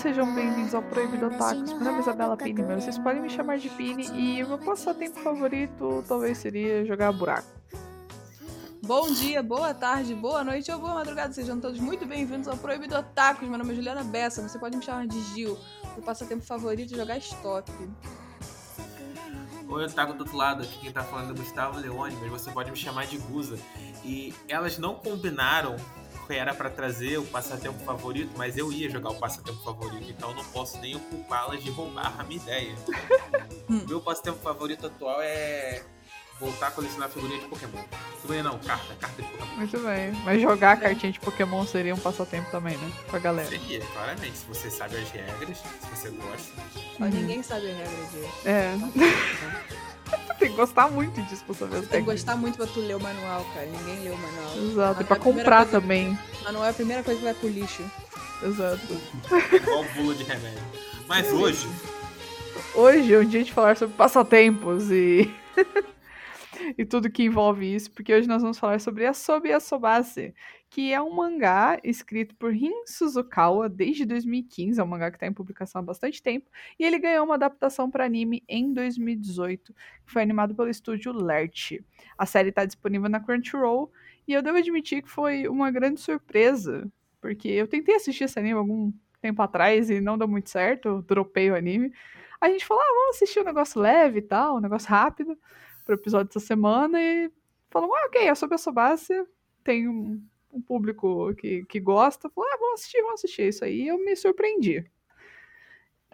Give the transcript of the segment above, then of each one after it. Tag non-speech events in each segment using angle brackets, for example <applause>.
sejam bem-vindos ao Proibido Otakus. Meu nome é Isabela Pini, mas vocês podem me chamar de Pini e o meu passatempo favorito talvez seria jogar buraco. Bom dia, boa tarde, boa noite ou boa madrugada. Sejam todos muito bem-vindos ao Proibido Otakus. Meu nome é Juliana Bessa, você pode me chamar de Gil. O passatempo favorito é jogar stop. Oi, Otaku do outro lado, aqui quem tá falando é o Gustavo Leone, mas você pode me chamar de Guza. E elas não combinaram era para trazer o passatempo favorito, mas eu ia jogar o passatempo favorito, então eu não posso nem ocupá-las de roubar a minha ideia. <laughs> Meu passatempo favorito atual é voltar a colecionar figurinha de Pokémon. Figurinha não, carta, carta de Pokémon. Muito bem. Mas jogar cartinha de Pokémon seria um passatempo também, né? Pra galera. Seria, claramente. Se você sabe as regras, se você gosta. Mas ninguém sabe a regra de. É. <laughs> Tem que gostar muito disso pra saber as Tem que gostar muito pra tu ler o manual, cara. Ninguém lê o manual. Exato, e Manual pra é a comprar coisa- também. Manual é a primeira coisa que vai pro lixo. Exato. Igual bula de remédio. Mas hoje, Hoje é um dia de falar sobre passatempos e. <laughs> e tudo que envolve isso, porque hoje nós vamos falar sobre Asobi Asobase, que é um mangá escrito por Rin Suzukawa desde 2015, é um mangá que está em publicação há bastante tempo, e ele ganhou uma adaptação para anime em 2018, que foi animado pelo estúdio Lert. A série está disponível na Crunchyroll, e eu devo admitir que foi uma grande surpresa, porque eu tentei assistir esse anime algum tempo atrás e não deu muito certo, eu dropei o anime. A gente falou, ah, vamos assistir um negócio leve e tal, um negócio rápido pro episódio dessa semana e falou, ah, ok, é sobre essa base, tem um, um público que, que gosta, falou, ah, vamos assistir, vamos assistir isso aí, e eu me surpreendi.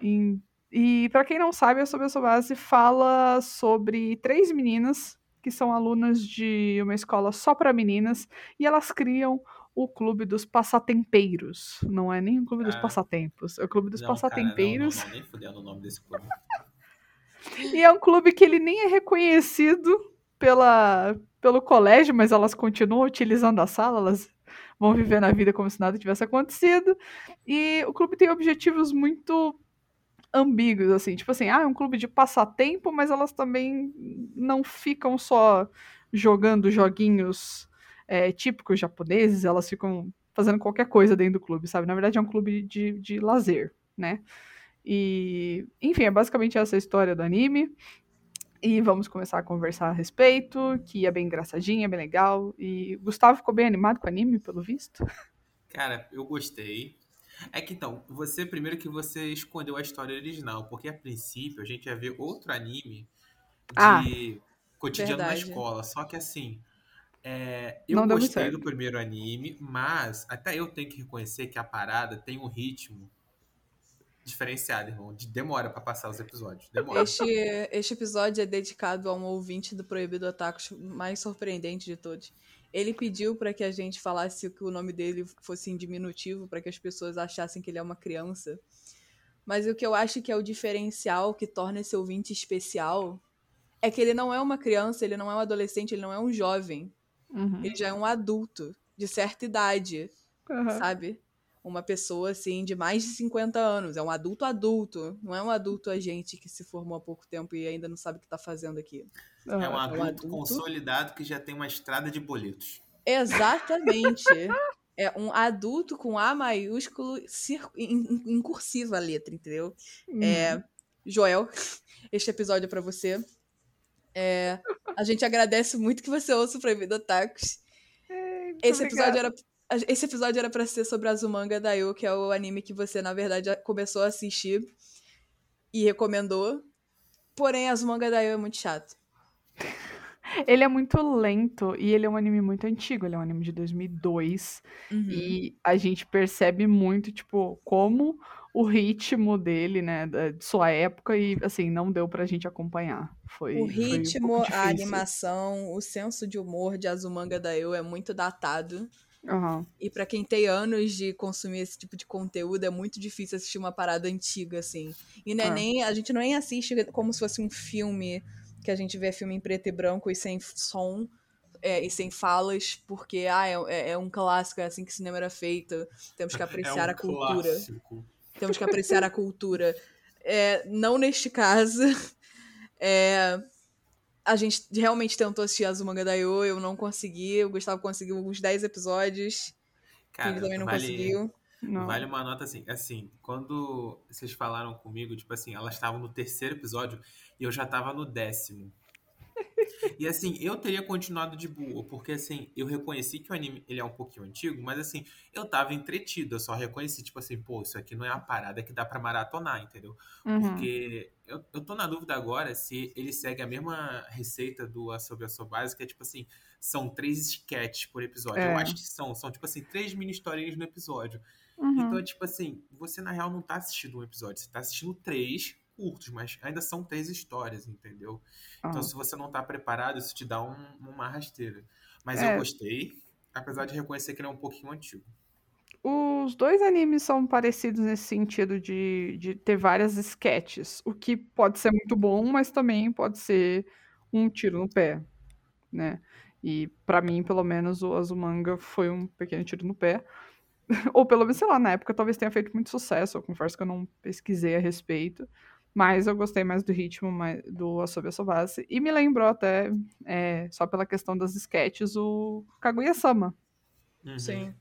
E, e para quem não sabe, a sobre essa base fala sobre três meninas que são alunas de uma escola só para meninas e elas criam o clube dos passatempeiros. Não é nem o clube dos Ah. passatempos, é o clube dos não, cara, passatempeiros. não, não, nem fudendo o nome desse clube. <laughs> E é um clube que ele nem é reconhecido pela, pelo colégio, mas elas continuam utilizando a sala, elas vão viver na vida como se nada tivesse acontecido. E o clube tem objetivos muito ambíguos, assim, tipo assim, ah, é um clube de passatempo, mas elas também não ficam só jogando joguinhos é, típicos japoneses, elas ficam fazendo qualquer coisa dentro do clube, sabe? Na verdade é um clube de, de lazer, né? E, enfim, é basicamente essa a história do anime. E vamos começar a conversar a respeito, que é bem engraçadinha, bem legal. E o Gustavo ficou bem animado com o anime, pelo visto. Cara, eu gostei. É que então, você primeiro que você escondeu a história original, porque a princípio a gente ia ver outro anime de Ah, cotidiano verdade. na escola. Só que assim, é, eu Não gostei do primeiro anime, mas até eu tenho que reconhecer que a parada tem um ritmo diferenciado, irmão. De demora pra passar os episódios. Demora. Este, este episódio é dedicado a um ouvinte do Proibido Otakus mais surpreendente de todos. Ele pediu pra que a gente falasse que o nome dele fosse em diminutivo, pra que as pessoas achassem que ele é uma criança. Mas o que eu acho que é o diferencial que torna esse ouvinte especial é que ele não é uma criança, ele não é um adolescente, ele não é um jovem. Uhum. Ele já é um adulto, de certa idade. Aham. sabe? Uma pessoa, assim, de mais de 50 anos. É um adulto adulto. Não é um adulto a gente que se formou há pouco tempo e ainda não sabe o que tá fazendo aqui. É um Aham. adulto, adulto. consolidado que já tem uma estrada de boletos. Exatamente. <laughs> é um adulto com A maiúsculo em, cursiva a letra, entendeu? Uhum. É, Joel, este episódio é pra você. É, a gente agradece muito que você ouça o Proibido. Muito Esse episódio obrigada. era. Esse episódio era pra ser sobre Azumanga Daioh, que é o anime que você, na verdade, começou a assistir e recomendou. Porém, Azumanga Daioh é muito chato. <laughs> Ele é muito lento e ele é um anime muito antigo. Ele é um anime de 2002. Uhum. E a gente percebe muito, tipo, como o ritmo dele, né, da- de sua época, e assim, não deu pra gente acompanhar. Foi, O foi um ritmo, a animação, o senso de humor de Azumanga Daioh é muito datado. Aham. E pra quem tem anos de consumir esse tipo de conteúdo, é muito difícil assistir uma parada antiga, assim. E não é É. nem. A gente nem assiste como se fosse um filme, que a gente vê filme em preto e branco e sem som. é, e sem falas, porque ah, é, é- é um clássico, é assim que o cinema era feito. Temos que apreciar <laughs> é um a cultura. clássico. Temos que apreciar a cultura. É, não neste caso. <laughs> É, a gente realmente tentou assistir Azumanga Daioh, eu não consegui. O Gustavo conseguiu uns 10 episódios. Cara, ele também não vale, conseguiu. Não. Vale uma nota assim, assim, quando vocês falaram comigo, tipo assim, elas estavam no terceiro episódio e eu já tava no décimo. E assim, eu teria continuado de boa, porque assim, eu reconheci que o anime ele é um pouquinho antigo, mas assim, eu tava entretido, eu só reconheci, tipo assim, pô, isso aqui não é a parada que dá pra maratonar, entendeu? Uhum. Porque eu, eu tô na dúvida agora se ele segue a mesma receita do Asobi Asobase, que é tipo assim, são três sketches por episódio. É. Eu acho que são, são tipo assim, três mini historinhas no episódio. Uhum. Então, tipo assim, você na real não tá assistindo um episódio, você tá assistindo três curtos, mas ainda são três histórias, entendeu? Então, Ah. se você não tá preparado, isso te dá um- uma rasteira. Mas É. eu gostei, apesar de reconhecer que ele é um pouquinho antigo. Os dois animes são parecidos nesse sentido de, de ter várias sketches, o que pode ser muito bom, mas também pode ser um tiro no pé, né? E pra mim, pelo menos, o Azumanga foi um pequeno tiro no pé. <laughs> Ou pelo menos, sei lá, na época talvez tenha feito muito sucesso. Eu confesso que eu não pesquisei a respeito. Mas eu gostei mais do ritmo mais- do Asobi Asobase. E me lembrou até, é, só pela questão das sketches, o Kaguya-sama. Uhum. Sim.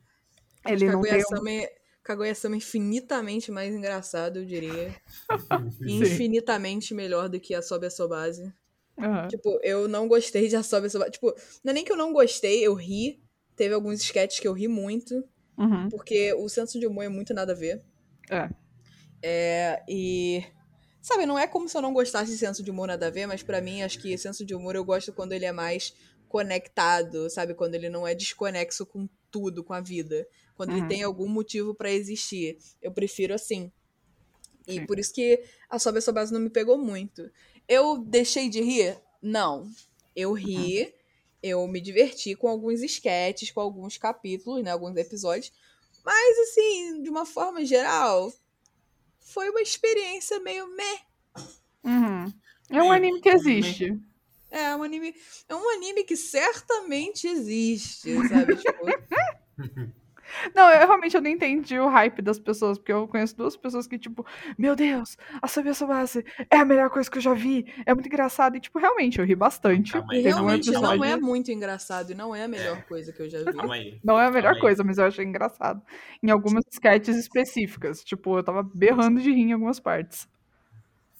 Ele não tem um... Kaguya-sama é, Kaguya-sama é infinitamente mais engraçado, eu diria. <laughs> E infinitamente melhor do que a Sobe a Sobase. Aham. Tipo, eu não gostei de a Sobe a Sobase. Tipo, não é nem que eu não gostei, eu ri. Teve alguns sketches que eu ri muito. Uhum. Porque o senso de humor é muito nada a ver. É. É, e. Sabe, não é como se eu não gostasse de senso de humor nada a ver, mas pra mim, acho que senso de humor eu gosto quando ele é mais conectado, sabe? Quando ele não é desconexo com tudo, com a vida. Quando Uhum. ele tem algum motivo pra existir. Eu prefiro assim. E Sim. por isso que a Sobe a sua base não me pegou muito. Eu deixei de rir? Não. Eu ri, eu me diverti com alguns esquetes, com alguns capítulos, né? Alguns episódios. Mas, assim, de uma forma geral, foi uma experiência meio meh. Uhum. É um anime que existe. É um anime, é um anime que certamente existe, sabe? <laughs> tipo, Não, eu realmente eu não entendi o hype das pessoas, porque eu conheço duas pessoas que, tipo, meu Deus, a Sabia Sobase é a melhor coisa que eu já vi, é muito engraçado. E, tipo, realmente, eu ri bastante. Calma e aí, Teve um realmente não é muito engraçado e não é a melhor coisa que eu já vi. Calma aí. Não é a melhor Calma aí. coisa, mas eu achei engraçado. Em algumas sketches específicas. Tipo, eu tava berrando de rir em algumas partes.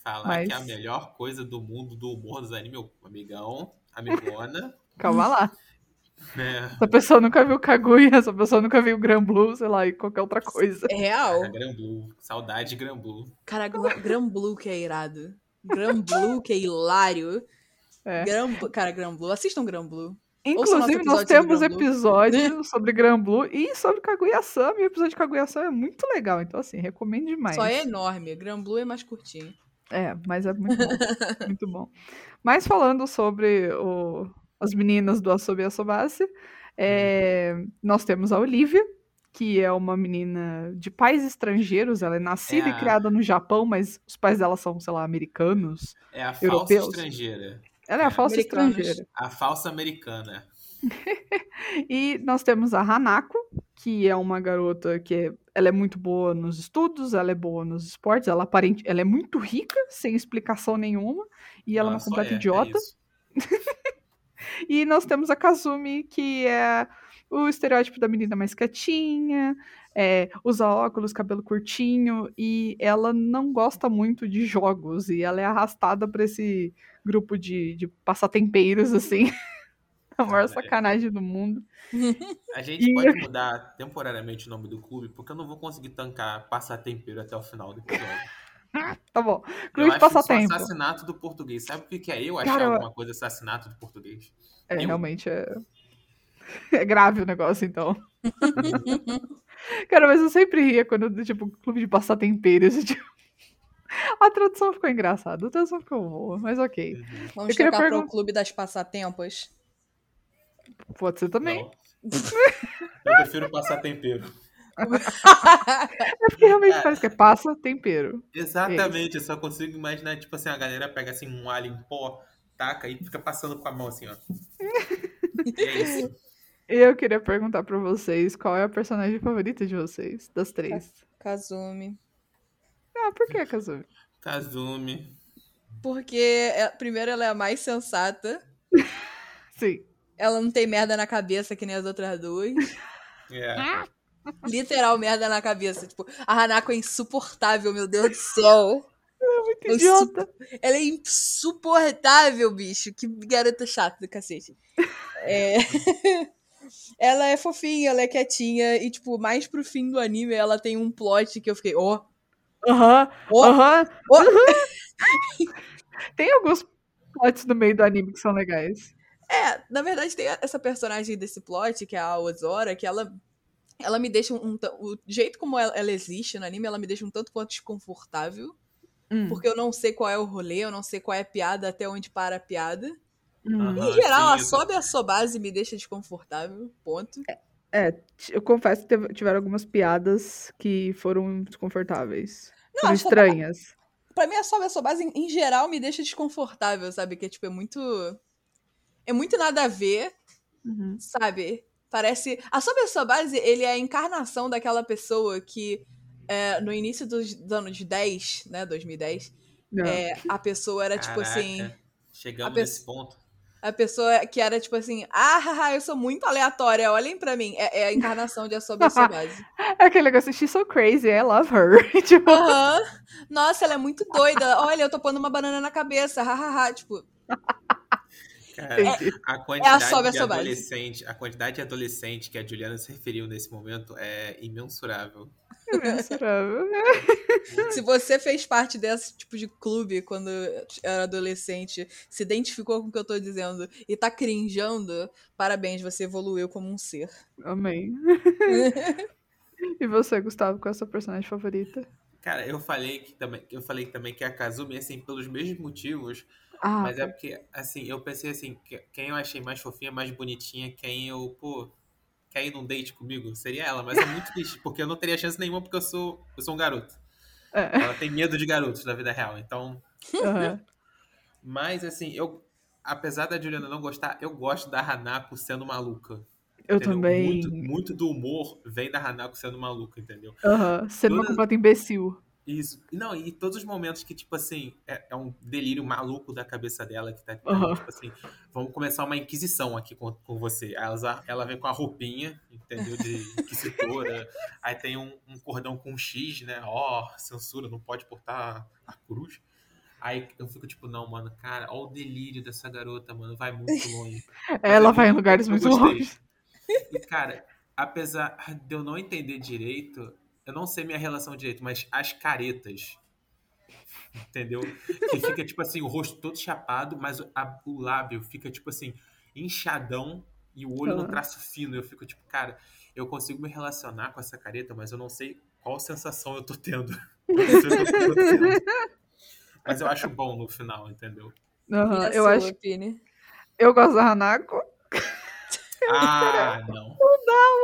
Falar Mas- que é a melhor coisa do mundo do humor dos animes, meu amigão, amigona. <laughs> Calma lá. Né? Essa pessoa nunca viu Kaguya, essa pessoa nunca viu Gran Blue, sei lá, e qualquer outra coisa. É real. A Gran Blue. Saudade de Gran Blue. Cara, Gra- Gran Blue que é irado. Gran Blue que é hilário. <laughs> É. Gran, Blu- cara, Gran Blue. Assistam Gran Blue. Inclusive, nós temos episódios <laughs> sobre Gran Blue e sobre Kaguya-sama. E o episódio de Kaguya-sama é muito legal. Então, assim, recomendo demais. Só é enorme. Gran Blue é mais curtinho. É, mas é muito bom. muito bom. <laughs> Mas falando sobre o- as meninas do Asobi Asobase, é, nós temos a Olivia, que é uma menina de pais estrangeiros. Ela é nascida É e a- criada no Japão, mas os pais dela são, sei lá, americanos. É a falsa Europeus. estrangeira. Ela é a É, falsa americanos. estrangeira. A falsa americana. <laughs> E nós temos a Hanako, que é uma garota que é- ela é muito boa nos estudos, ela é boa nos esportes, ela aparente, ela é muito rica, sem explicação nenhuma, e ela é uma completa é, é idiota. isso. <laughs> <laughs> E nós temos a Kazumi, que é o estereótipo da menina mais quietinha, é, usa óculos, cabelo curtinho, e ela não gosta muito de jogos, e ela é arrastada pra esse grupo de, de passatempeiros, assim. <laughs> a maior sacanagem do mundo. A <laughs> gente E- pode mudar temporariamente o nome do clube, porque eu não vou conseguir tancar passar tempero até o final do episódio. <laughs> Tá bom. Eu Clube de acho isso passatempo. assassinato do português. Sabe o que é eu achar Cara, eu- alguma coisa assassinato do português? É, Eu- realmente é. <laughs> É grave o negócio, então. <laughs> Cara, mas eu sempre ria quando, tipo, clube de passar temperos. Tipo... A tradução ficou engraçada, a tradução ficou boa, mas ok. Vamos Eu queria trocar pergun- pro Clube das Passatempos. Pode ser também. Eu prefiro passar tempero. É porque realmente Cara. parece que é passa tempero. Exatamente, eu só consigo imaginar, tipo assim, a galera pega assim um alho em pó, taca e fica passando com a mão assim, ó. E é isso. <laughs> Eu queria perguntar pra vocês qual é a personagem favorita de vocês, das três. Kazumi. Ah, por que, Kazumi? <laughs> Kazumi. Porque, é- primeiro, ela é a mais sensata. <laughs> Sim. Ela não tem merda na cabeça que nem as outras duas. É. Literal merda na cabeça. Tipo, a Hanako é insuportável, meu Deus do céu. <laughs> Que Eu idiota. Ela é insuportável, bicho. Que garota chata do cacete. É... <laughs> ela é fofinha, ela é quietinha. E, tipo, mais pro fim do anime, ela tem um plot que eu fiquei, ó, Aham, ó, aham. ó. Tem alguns plots no meio do anime que são legais. É, na verdade tem essa personagem desse plot, que é a Ozora, que ela ela me deixa um, o jeito como ela, ela existe no anime, ela me deixa um tanto quanto desconfortável, Hum, porque eu não sei qual é o rolê, eu não sei qual é a piada, até onde para a piada. hum. Aham. Em geral, a sim, eu- sobe a sua base me deixa desconfortável, ponto. É, t- eu confesso que teve- tiveram algumas piadas que foram desconfortáveis. Não, foram estranhas. Pra mim, a sobe a sua base, em, em geral, me deixa desconfortável, sabe? Que é, tipo, é muito... É muito nada a ver, Uhum. sabe? Parece. A Sob a Sua Base, ele é a encarnação daquela pessoa que, é, no início dos anos 10, né? 2010, Não. é, a pessoa era tipo Caraca, assim. Chegamos pessoa- nesse ponto. A pessoa que era tipo assim, ah, haha, eu sou muito aleatória, olhem pra mim. É, é a encarnação de A Sob a Sua <laughs> Base. É aquele negócio, she's so crazy, I love her. <laughs> tipo, Aham. Nossa, ela é muito doida. Olha, eu tô pondo uma banana na cabeça, hahaha. Tipo, Cara, entendi. a quantidade sobe a de sua base. adolescente, a quantidade de adolescente que a Juliana se referiu nesse momento é imensurável. Imensurável. <laughs> se você fez parte desse tipo de clube quando era adolescente, se identificou com o que eu tô dizendo e tá crinjando, parabéns, você evoluiu como um ser. Amém. <laughs> e você, Gustavo, qual é a sua personagem favorita? Cara, eu falei que também, eu falei também que a Kazumi assim pelos mesmos motivos, Ah, mas é porque assim, eu pensei assim, que- quem eu achei mais fofinha, mais bonitinha, quem eu, pô, quer ir num date comigo, seria ela, mas é muito triste, porque eu não teria chance nenhuma porque eu sou, eu sou um garoto. é. Ela tem medo de garotos na vida real, então Aham. <laughs> Mas assim, eu apesar da Juliana não gostar, eu gosto da Hanako sendo maluca. Eu entendeu? também. Muito, muito do humor vem da Hanako sendo maluca, entendeu? Aham. Sendo uma Toda- completa imbecil. Isso. Não, e todos os momentos que, tipo assim, é, é um delírio maluco da cabeça dela, que tá, Aham. tipo assim, vamos começar uma inquisição aqui com, com você. Aí Ela, ela vem com a roupinha, entendeu? De <laughs> inquisitora. Aí tem um, um cordão com um X, né? Ó, censura, não pode portar a cruz. Aí eu fico tipo, não, mano, cara, ó o delírio dessa garota, mano, vai muito longe. <laughs> Ela vai em lugares muito longe. E, cara, apesar de eu não entender direito, eu não sei minha relação direito, mas as caretas, entendeu? Que fica, tipo assim, o rosto todo chapado, mas o, a- o lábio fica, tipo assim, inchadão e o olho no traço fino. Eu fico, tipo, cara, eu consigo me relacionar com essa careta, mas eu não sei qual sensação eu tô tendo. Eu eu tô acontecendo. Mas eu acho bom no final, entendeu? A Eu acho. Pini? Eu gosto da Hanako. Ah, não.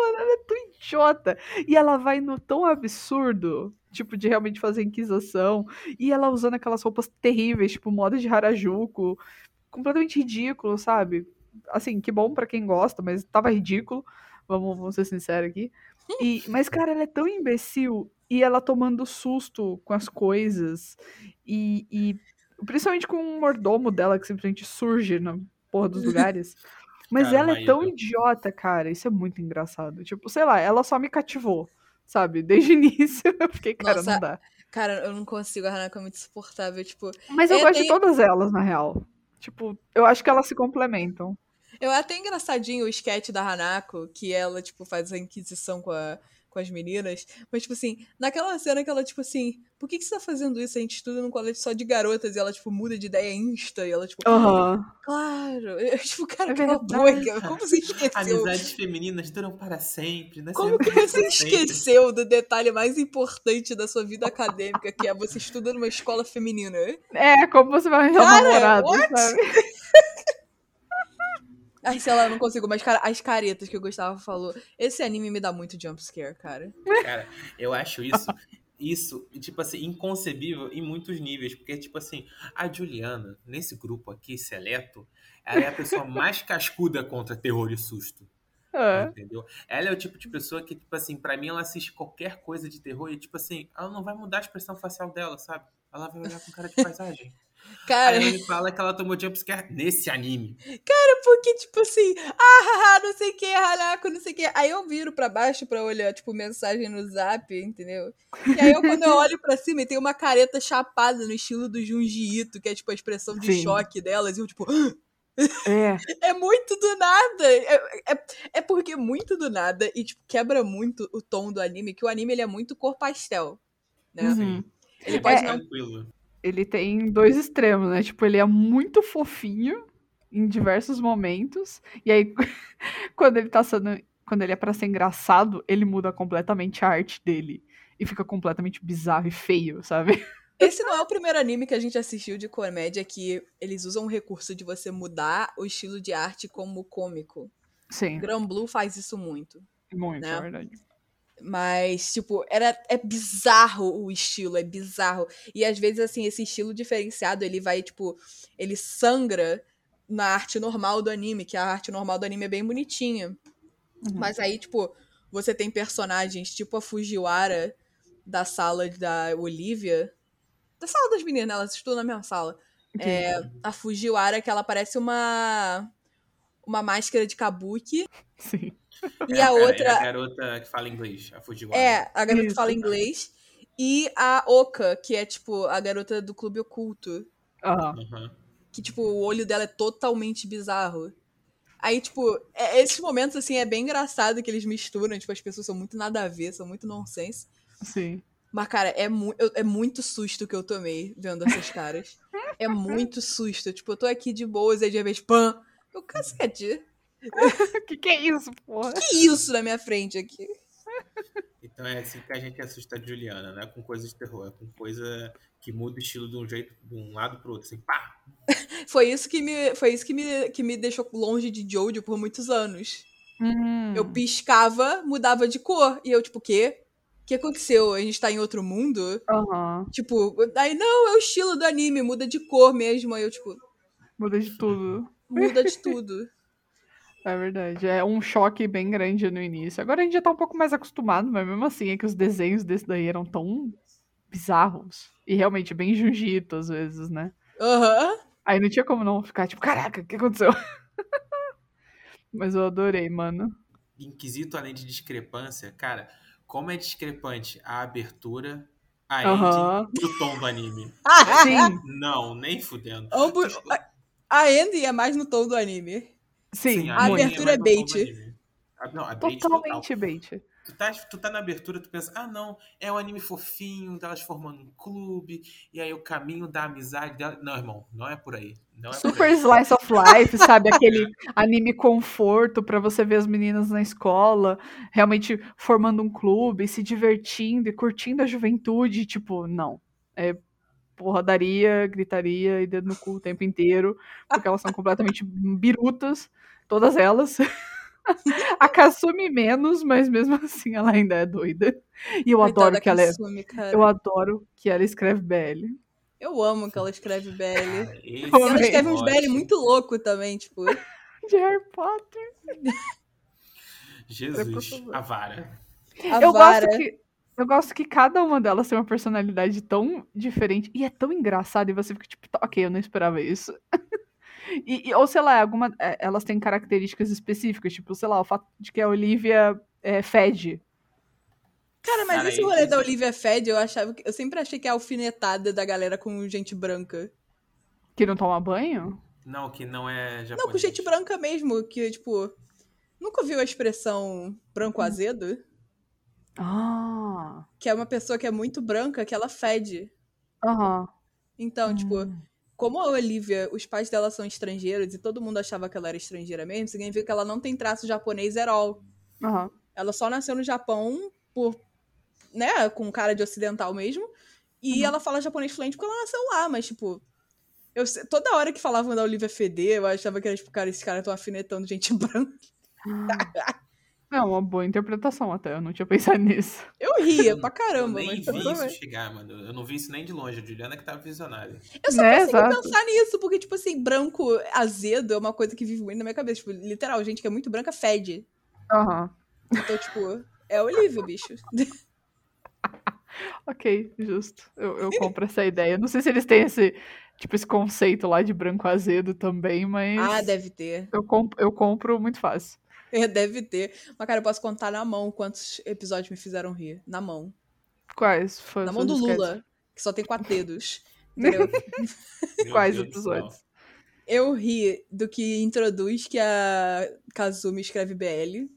Mano, ela é tão idiota. E ela vai no tão absurdo, tipo, de realmente fazer inquisição. E ela usando aquelas roupas terríveis, tipo, moda de Harajuku. Completamente ridículo, sabe? Assim, que bom pra quem gosta, mas tava ridículo. Vamos, vamos ser sinceros aqui. E, mas, cara, ela é tão imbecil. E ela tomando susto com as coisas. E, e principalmente com o mordomo dela, que simplesmente surge na porra dos <laughs> lugares. Mas Cara, ela é tão idiota, cara. Isso é muito engraçado. Tipo, sei lá, ela só me cativou, sabe? Desde o <laughs> início eu fiquei, cara, Nossa, não dá. Cara, eu não consigo, a Hanako é muito insuportável. Tipo, Mas eu é, gosto tem- de todas elas, na real. Tipo, eu acho que elas se complementam. eu até engraçadinho o sketch da Hanako, que ela, tipo, faz a inquisição com, a- com as meninas. Mas, tipo assim, naquela cena que ela, tipo assim, por que, que você tá fazendo isso? A gente estuda num colégio só de garotas e ela, tipo, muda de ideia insta. E ela, tipo, Aham. claro. <laughs> Eu, tipo, cara, É verdade. boca. Como você esqueceu? Amizades femininas duram para sempre, né? Como que você sempre. esqueceu do detalhe mais importante da sua vida acadêmica, que é você estuda numa escola feminina? É, como você vai arranjar um Cara, namorado, what? sabe? Ai, sei lá, eu não consigo. Mas, cara, as caretas que o Gustavo falou. Esse anime me dá muito jumpscare, cara. Cara, eu acho isso, isso, tipo assim, inconcebível em muitos níveis. Porque, tipo assim, a Juliana, nesse grupo aqui, seleto, ela é a pessoa mais cascuda contra terror e susto. É. Entendeu? Ela é o tipo de pessoa que, tipo assim, pra mim ela assiste qualquer coisa de terror e, tipo assim, ela não vai mudar a expressão facial dela, sabe? Ela vai olhar com cara de paisagem. Cara, Aí ela me fala que ela tomou jumpscare nesse anime. por que, tipo assim, ah, não sei o que, Hanako, não sei o que. Aí eu viro pra baixo pra olhar, tipo, mensagem no zap, entendeu? E aí eu, quando eu olho pra cima, tem uma careta chapada no estilo do Junji Ito, que é, tipo, a expressão de Sim. choque delas. E eu, tipo, <gasps> É, é muito do nada. É, é, é porque é muito do nada e, tipo, quebra muito o tom do anime, que o anime, ele é muito cor pastel, né? uhum. Ele pode É, não... Tranquilo. Ele tem dois extremos, né? Tipo, ele é muito fofinho em diversos momentos. E aí, <laughs> quando ele tá sendo. Quando ele é pra ser engraçado, ele muda completamente a arte dele. E fica completamente bizarro e feio, sabe? <laughs> Esse não é o primeiro anime que a gente assistiu de comédia que eles usam o recurso de você mudar o estilo de arte como cômico. Sim, Gran Blue faz isso muito. muito, né? é verdade. Mas, tipo, era, é bizarro o estilo, é bizarro. E às vezes, assim, esse estilo diferenciado, ele vai, tipo, ele sangra na arte normal do anime, que a arte normal do anime é bem bonitinha. Uhum. Mas aí, tipo, você tem personagens tipo a Fujiwara da sala da Olivia. Da sala das meninas, elas estudam na mesma sala. É, a Fujiwara, que ela parece uma. Uma máscara de kabuki. Sim. E É a cara- outra. É a garota que fala inglês, a Fujiwara. É, a garota Isso. fala inglês. E a Oka, que é, tipo, a garota do clube oculto. Aham. Uhum. Que, tipo, o olho dela é totalmente bizarro. Aí, tipo, é- esses momentos, assim, é bem engraçado que eles misturam. Tipo, as pessoas são muito nada a ver, são muito nonsense. Sim. Mas, cara, é, mu eu- é muito susto que eu tomei vendo essas caras. é muito susto. Tipo, eu tô aqui de boas e de repente, pã! Eu, cacete, <laughs> que que é isso, porra? que isso na minha frente aqui? Então é assim que a gente assusta a Juliana, né? Com coisa de terror, é com coisa que muda o estilo de um jeito, de um lado pro outro, assim, pá! <laughs> Foi isso que me, foi isso que me, que me deixou longe de Jojo por muitos anos. Hum. Eu piscava, mudava de cor. E eu, tipo, o quê? O que aconteceu? A gente tá em outro mundo? Aham. Tipo, aí não, é o estilo do anime, muda de cor mesmo. Aí eu, tipo, Muda de tudo. muda de tudo. É verdade. É um choque bem grande no início. Agora a gente já tá um pouco mais acostumado, mas mesmo assim é que os desenhos desse daí eram tão bizarros. E realmente bem Jujito às vezes, né? Aham. Aí não tinha como não ficar tipo, caraca, o que aconteceu? <laughs> mas eu adorei, mano. Inquisito além de discrepância, cara, como é discrepante a abertura, a Aham. ending e o tom do anime. <laughs> Sim, Não, nem fudendo. Ambos- A Andy é mais no tom do anime. Sim, a muito. abertura é bait. tom do anime. Não, a bait total. Totalmente bait. Tu tá, tu tá na abertura, tu pensa, ah não, é um anime fofinho, delas formando um clube, e aí o caminho da amizade dela. Não, irmão, não é por aí. É Super aí. slice of life, sabe? Aquele anime conforto pra você ver as meninas na escola, realmente formando um clube, se divertindo e curtindo a juventude. Tipo, não. É porradaria, gritaria e dedo no cu o tempo inteiro, porque elas são completamente birutas, todas elas. <laughs> A Kasumi menos, mas mesmo assim ela ainda é doida. E eu Coitada adoro que ela é. Kasumi, cara. Eu adoro que ela escreve BL. Eu amo que ela escreve BL. E ela escreve uns BL muito louco também, tipo. <laughs> De Harry Potter. <laughs> Jesus, a vara. A eu vara. gosto que eu gosto que cada uma delas tem uma personalidade tão diferente e é tão engraçada e você fica tipo, "Tá, ok, eu não esperava isso. E, e- ou sei lá, alguma, é, elas têm características específicas, tipo, sei lá, o fato de que a Olivia é, fede. Cara, mas Cara, esse rolê da Olivia Fed, eu achava que. Eu sempre achei que é a alfinetada da galera com gente branca. Que não toma banho? Não, que não é japonês. Não, com gente branca mesmo, que, tipo. Nunca ouviu a expressão branco azedo? Ah. Que é uma pessoa que é muito branca, que ela fede. Aham. Então, tipo, Hum. Como a Olivia, os pais dela são estrangeiros e todo mundo achava que ela era estrangeira mesmo, significa que ela não tem traço japonês at all. Aham. Ela só nasceu no Japão por, né, com cara de ocidental mesmo. E Uhum. ela fala japonês fluente porque ela nasceu lá, mas tipo, eu toda hora que falavam da Olivia Feder, eu achava que era tipo, cara, esses caras estão afinetando gente <laughs> branca. É uma boa interpretação até, eu não tinha <laughs> pensado nisso. Eu ria pra Eu caramba, nem mas vi isso chegar, mano. Eu não vi isso nem de longe. A Juliana que tava visionária. Eu só Né, consigo exato. pensar nisso, porque, tipo assim, branco azedo é uma coisa que vive muito na minha cabeça. Tipo, literal, gente que é muito branca fede. Aham. Então, tipo, é Olivia, bicho. <laughs> Ok, justo. Eu, eu compro essa ideia. Não sei se eles têm esse tipo, esse conceito lá de branco azedo também, mas Ah, deve ter. eu, comp- eu compro muito fácil. É, <laughs> Deve ter. Mas, cara, eu posso contar na mão quantos episódios me fizeram rir. Na mão. Quais? Foi, Na mão do? Lula, que só tem quatro dedos. <laughs> Entendeu? Quais Deus episódios? Eu ri do que introduz que a Kazumi escreve BL.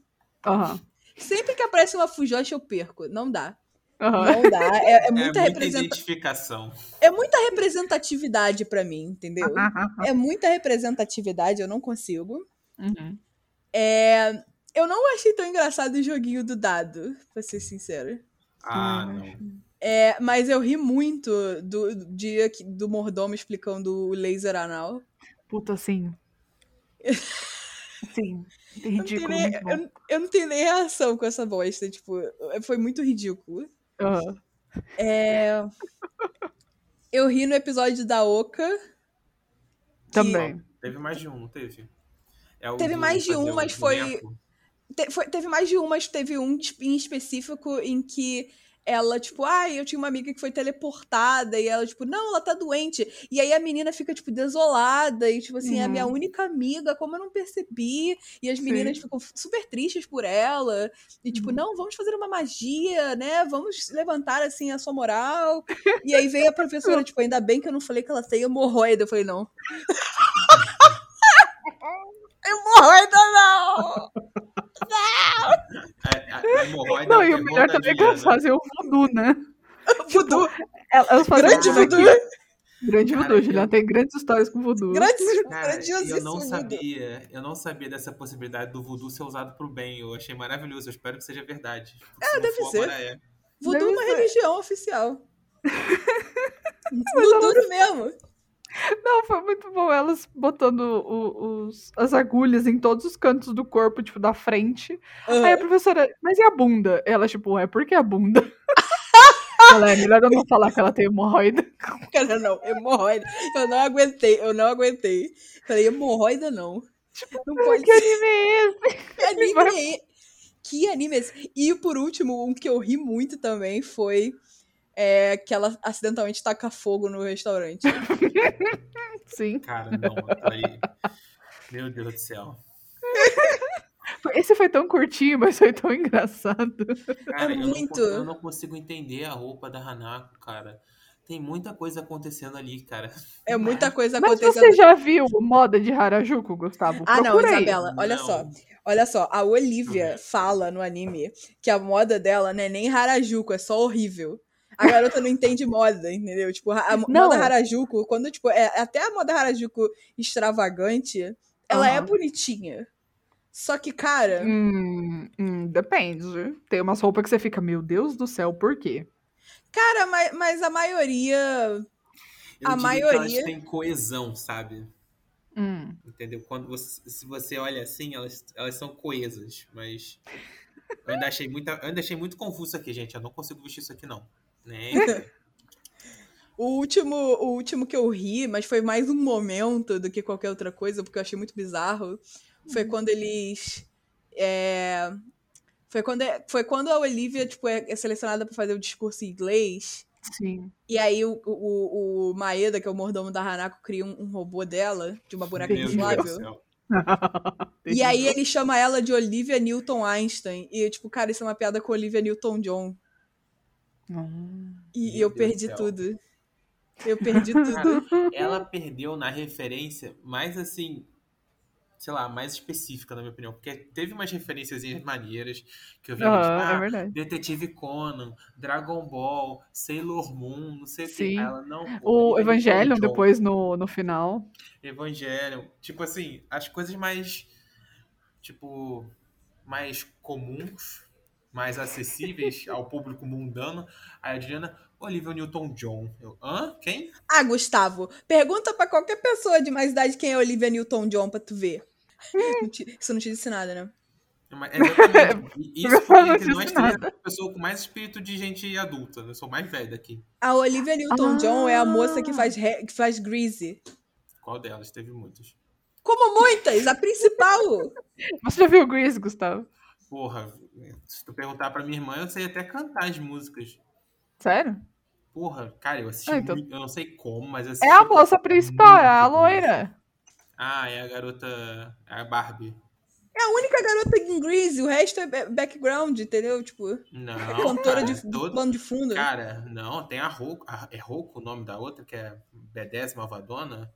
Aham. Sempre que aparece uma Fujoshi, eu perco. Não dá. Aham. Não dá. É, é É muita, representa... identificação. é muita representatividade pra mim, entendeu? É muita representatividade, eu não consigo. Uhum. É, Eu não achei tão engraçado o joguinho do dado, pra ser sincera. Ah, Hum, não. É, mas eu ri muito do do dia que- do mordomo explicando o laser anal. Puta, assim. <laughs> Sim. Eu não, Ridículo. tenho nem, eu, eu não tenho nem reação com essa bosta, tipo, foi muito ridículo. Aham. É, Eu ri no episódio da que- Também. Teve mais de um, não teve? É o Teve mais de um, mas foi-? Te- foi- teve mais de um, mas teve um tipo, em específico em que ela, tipo, ai, eu tinha uma amiga que foi teleportada, e ela, tipo, não, ela tá doente. E aí a menina fica, tipo, desolada, e, tipo assim, é a minha Uhum. única amiga, como eu não percebi? E as Sim. meninas ficam super tristes por ela. E, tipo, Uhum. não, vamos fazer uma magia, né? Vamos levantar, assim, a sua moral. E aí veio a professora, <laughs> tipo, ainda bem que eu não falei que ela tem hemorroida. Eu falei, não. <laughs> hemorroida não! A, a hemorroida Não, é e o melhor também é que elas Diana. fazem o voodoo, né? Voodoo. Elas fazem Grande voodoo voodoo. aqui. Grande voodoo, eu- Juliana. Tem grandes histórias com voodoo. Grande, Cara, grandiosíssimo. eu não voodoo. sabia, eu não sabia dessa possibilidade do voodoo ser usado pro bem. Eu achei maravilhoso, eu espero que seja verdade. É, deve ser. Agora é. Voodoo é uma ser. religião oficial. <laughs> duro mesmo. Não, foi muito bom elas botando o- os, as agulhas em todos os cantos do corpo, tipo, da frente. Aí a professora, mas e a bunda? Ela, tipo, é, por que a bunda? <laughs> ela é melhor eu não falar que ela tem hemorroida. <laughs> Cara, não, hemorroida. Eu não aguentei, eu não aguentei. Falei, hemorroida não. não pode Que anime é esse? Que <laughs> anime é esse? Que anime é esse? E por último, um que eu ri muito também foi é, que ela acidentalmente taca fogo no restaurante. <laughs> Sim. Cara, não, ali. Meu Deus do céu. Esse foi tão curtinho, mas foi tão engraçado. Cara, eu, não, muito. co- eu não consigo entender a roupa da Hanako, cara. Tem muita coisa acontecendo ali, cara. É muita coisa Mas acontecendo. você já viu moda de Harajuku, Gustavo? Ah, não, aí. Isabela, olha Não. só. Olha só, a Olivia fala no anime que a moda dela não é nem Harajuku, é só horrível. A garota não entende moda, entendeu? Tipo, a Não. moda Harajuku, quando, tipo, é, até a moda Harajuku extravagante, ela é Aham. bonitinha. Só que, cara, Hum, hum, depende. Tem umas roupas que você fica, meu Deus do céu, por quê? cara, mas, mas a maioria. Eu A que maioria- elas têm coesão, sabe? Hum. Entendeu? Quando você, se você olha assim, elas, elas são coesas, mas eu ainda achei muita, eu ainda achei muito confuso aqui, gente. Eu não consigo vestir isso aqui não. Né? <laughs> O último, o último que eu ri, mas foi mais um momento do que qualquer outra coisa, porque eu achei muito bizarro, foi quando eles. é, Foi, quando, foi quando a Olivia tipo, é é selecionada pra fazer o discurso em inglês. Sim. E aí o, o, o Maeda, que é o mordomo da Hanako, cria um, um robô dela, de uma boneca Meu Deus do inflável. céu. <laughs> E aí ele chama ela de Olivia Newton Einstein. E, tipo, cara, isso é uma piada com Olivia Newton John. Hum. E, eu Deus perdi céu. tudo. Eu perdi tudo. Ela perdeu na referência mais assim, sei lá, mais específica, na minha opinião. Porque teve umas referências maneiras que eu vi. Tipo, é ah, verdade. Detetive Conan, Dragon Ball, Sailor Moon, não sei o que. Ela não. O Evangelion depois no, no final. Evangelion. Tipo assim, as coisas mais. Tipo. Mais comuns, mais acessíveis ao público mundano. Aí a Adriana, Olivia Newton-John. Eu, hã? Quem? Ah, Gustavo, pergunta pra qualquer pessoa de mais idade quem é Olivia Newton-John pra tu ver. Não te- Isso não te disse nada, né? Mas, Exatamente. Isso <laughs> porque entre nós três é a pessoa com mais espírito de gente adulta. Eu sou mais velho daqui. A Olivia Newton-John é a moça que Ah. faz, que faz Greasy. Qual delas? Teve muitas. Como muitas, a principal. Você já viu o Grease, Gustavo? Porra, se tu perguntar pra minha irmã, eu sei até cantar as músicas. Sério? Porra, cara, eu assisti Ah, então- muito, eu não sei como, mas assisti. É a moça principal, é a loira. Ah, é a garota. É a Barbie. É a única garota em Grease, o resto é ba- background, entendeu? Tipo, Não. é cantora cara, de, de todo- plano de fundo. Cara, não, tem a Roku. É Roku o nome da outra, que é B10 Malvadona,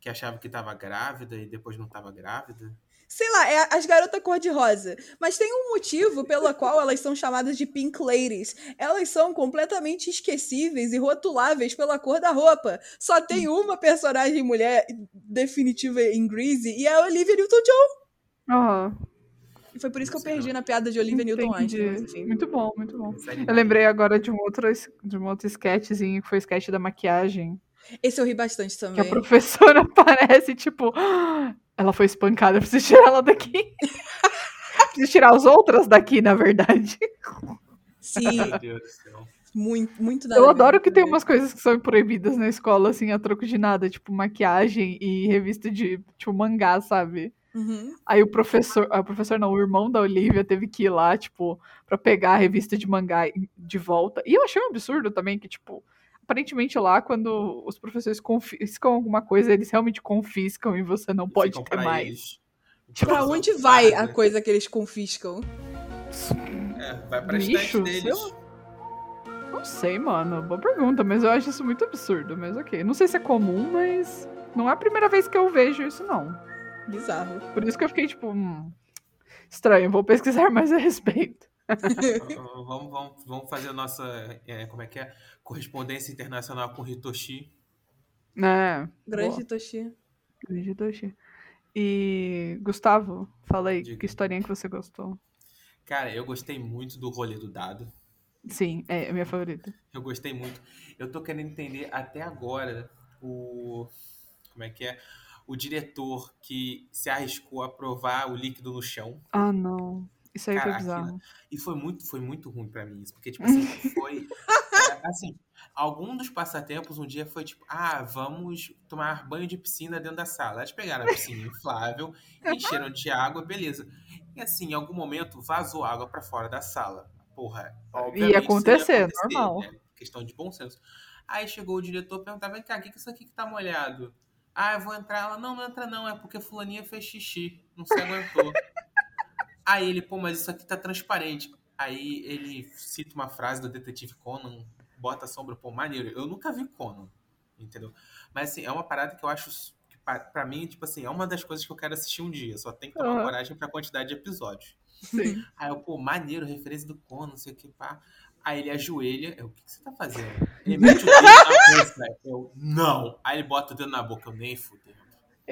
que achava que tava grávida e depois não tava grávida. Sei lá, é a- as garotas cor-de-rosa. Mas tem um motivo pelo qual elas são chamadas de Pink Ladies. Elas são completamente esquecíveis e rotuláveis pela cor da roupa. Só tem uma personagem mulher definitiva em Greasy e é a Olivia Newton-John. Aham. E foi por isso que eu perdi na piada de Olivia. Newton-John. Muito bom, muito bom. Eu lembrei agora de um outro, de um outro sketchzinho, que foi o sketch da maquiagem. Esse eu ri bastante Que a também. professora <laughs> aparece, tipo, "Ah, ela foi espancada, eu preciso tirar ela daqui. <laughs> preciso tirar as outras daqui, na verdade. Sim, Meu Deus do céu. muito, muito nada Eu adoro que tem também. umas coisas que são proibidas na escola, assim, a troco de nada, tipo maquiagem e revista de, tipo, mangá, sabe? Uhum. Aí o professor, a professor não, o irmão da Olivia teve que ir lá, tipo, pra pegar a revista de mangá de volta. E eu achei um absurdo também que, tipo, aparentemente lá, quando os professores confiscam alguma coisa, eles realmente confiscam e você não pode ter pra mais. eles. Pra Usam onde vai a farda. coisa que eles confiscam? É, vai pra Lixo, deles. Não sei, mano. Boa pergunta, mas eu acho isso muito absurdo. Mas ok. Não sei se é comum, mas não é a primeira vez que eu vejo isso, não. Bizarro. Por isso que eu fiquei, tipo, hum, estranho, vou pesquisar <laughs> mais a respeito. Vamos, vamos, vamos fazer a nossa. é, como é que é? Correspondência internacional com o Hitoshi. É. Grande boa. Toshi. Grande Toshi. E, Gustavo, fala aí, Diga. que historinha que você gostou? Cara, eu gostei muito do rolê do dado. Sim, é a minha favorita. Eu gostei muito. Eu tô querendo entender até agora o. Como é que é? O diretor que se arriscou a provar o líquido no chão. Ah, não. Isso aí foi bizarro. aquilo- E foi muito, foi muito ruim pra mim isso. Porque, tipo assim, foi. é, assim, algum dos passatempos um dia foi tipo, ah, vamos tomar banho de piscina dentro da sala. Eles pegaram a piscina inflável, encheram de água, beleza. E assim, em algum momento vazou água pra fora da sala. Porra, obviamente isso acontecer, normal. né? Questão de bom senso. Aí chegou o diretor e perguntava, vem cá, o que que é isso aqui que tá molhado? Ah, eu vou entrar. Ela, não, não entra não, é porque fulaninha fez xixi, não se aguentou. Aí ele, pô, mas isso aqui tá transparente. Aí ele cita uma frase do detetive Conan, bota a sombra, pô, maneiro. Eu nunca vi Conan, entendeu? Mas assim, é uma parada que eu acho que pa- pra mim, tipo assim, é uma das coisas que eu quero assistir um dia. Só tem que tomar Aham. coragem pra quantidade de episódios. Sim. Aí eu, pô, maneiro, referência do Conan, não sei o que, pá. Aí ele ajoelha, eu, o que, que você tá fazendo? Ele mete o dedo na boca, eu, não. Aí ele bota o dedo na boca, eu nem fudendo.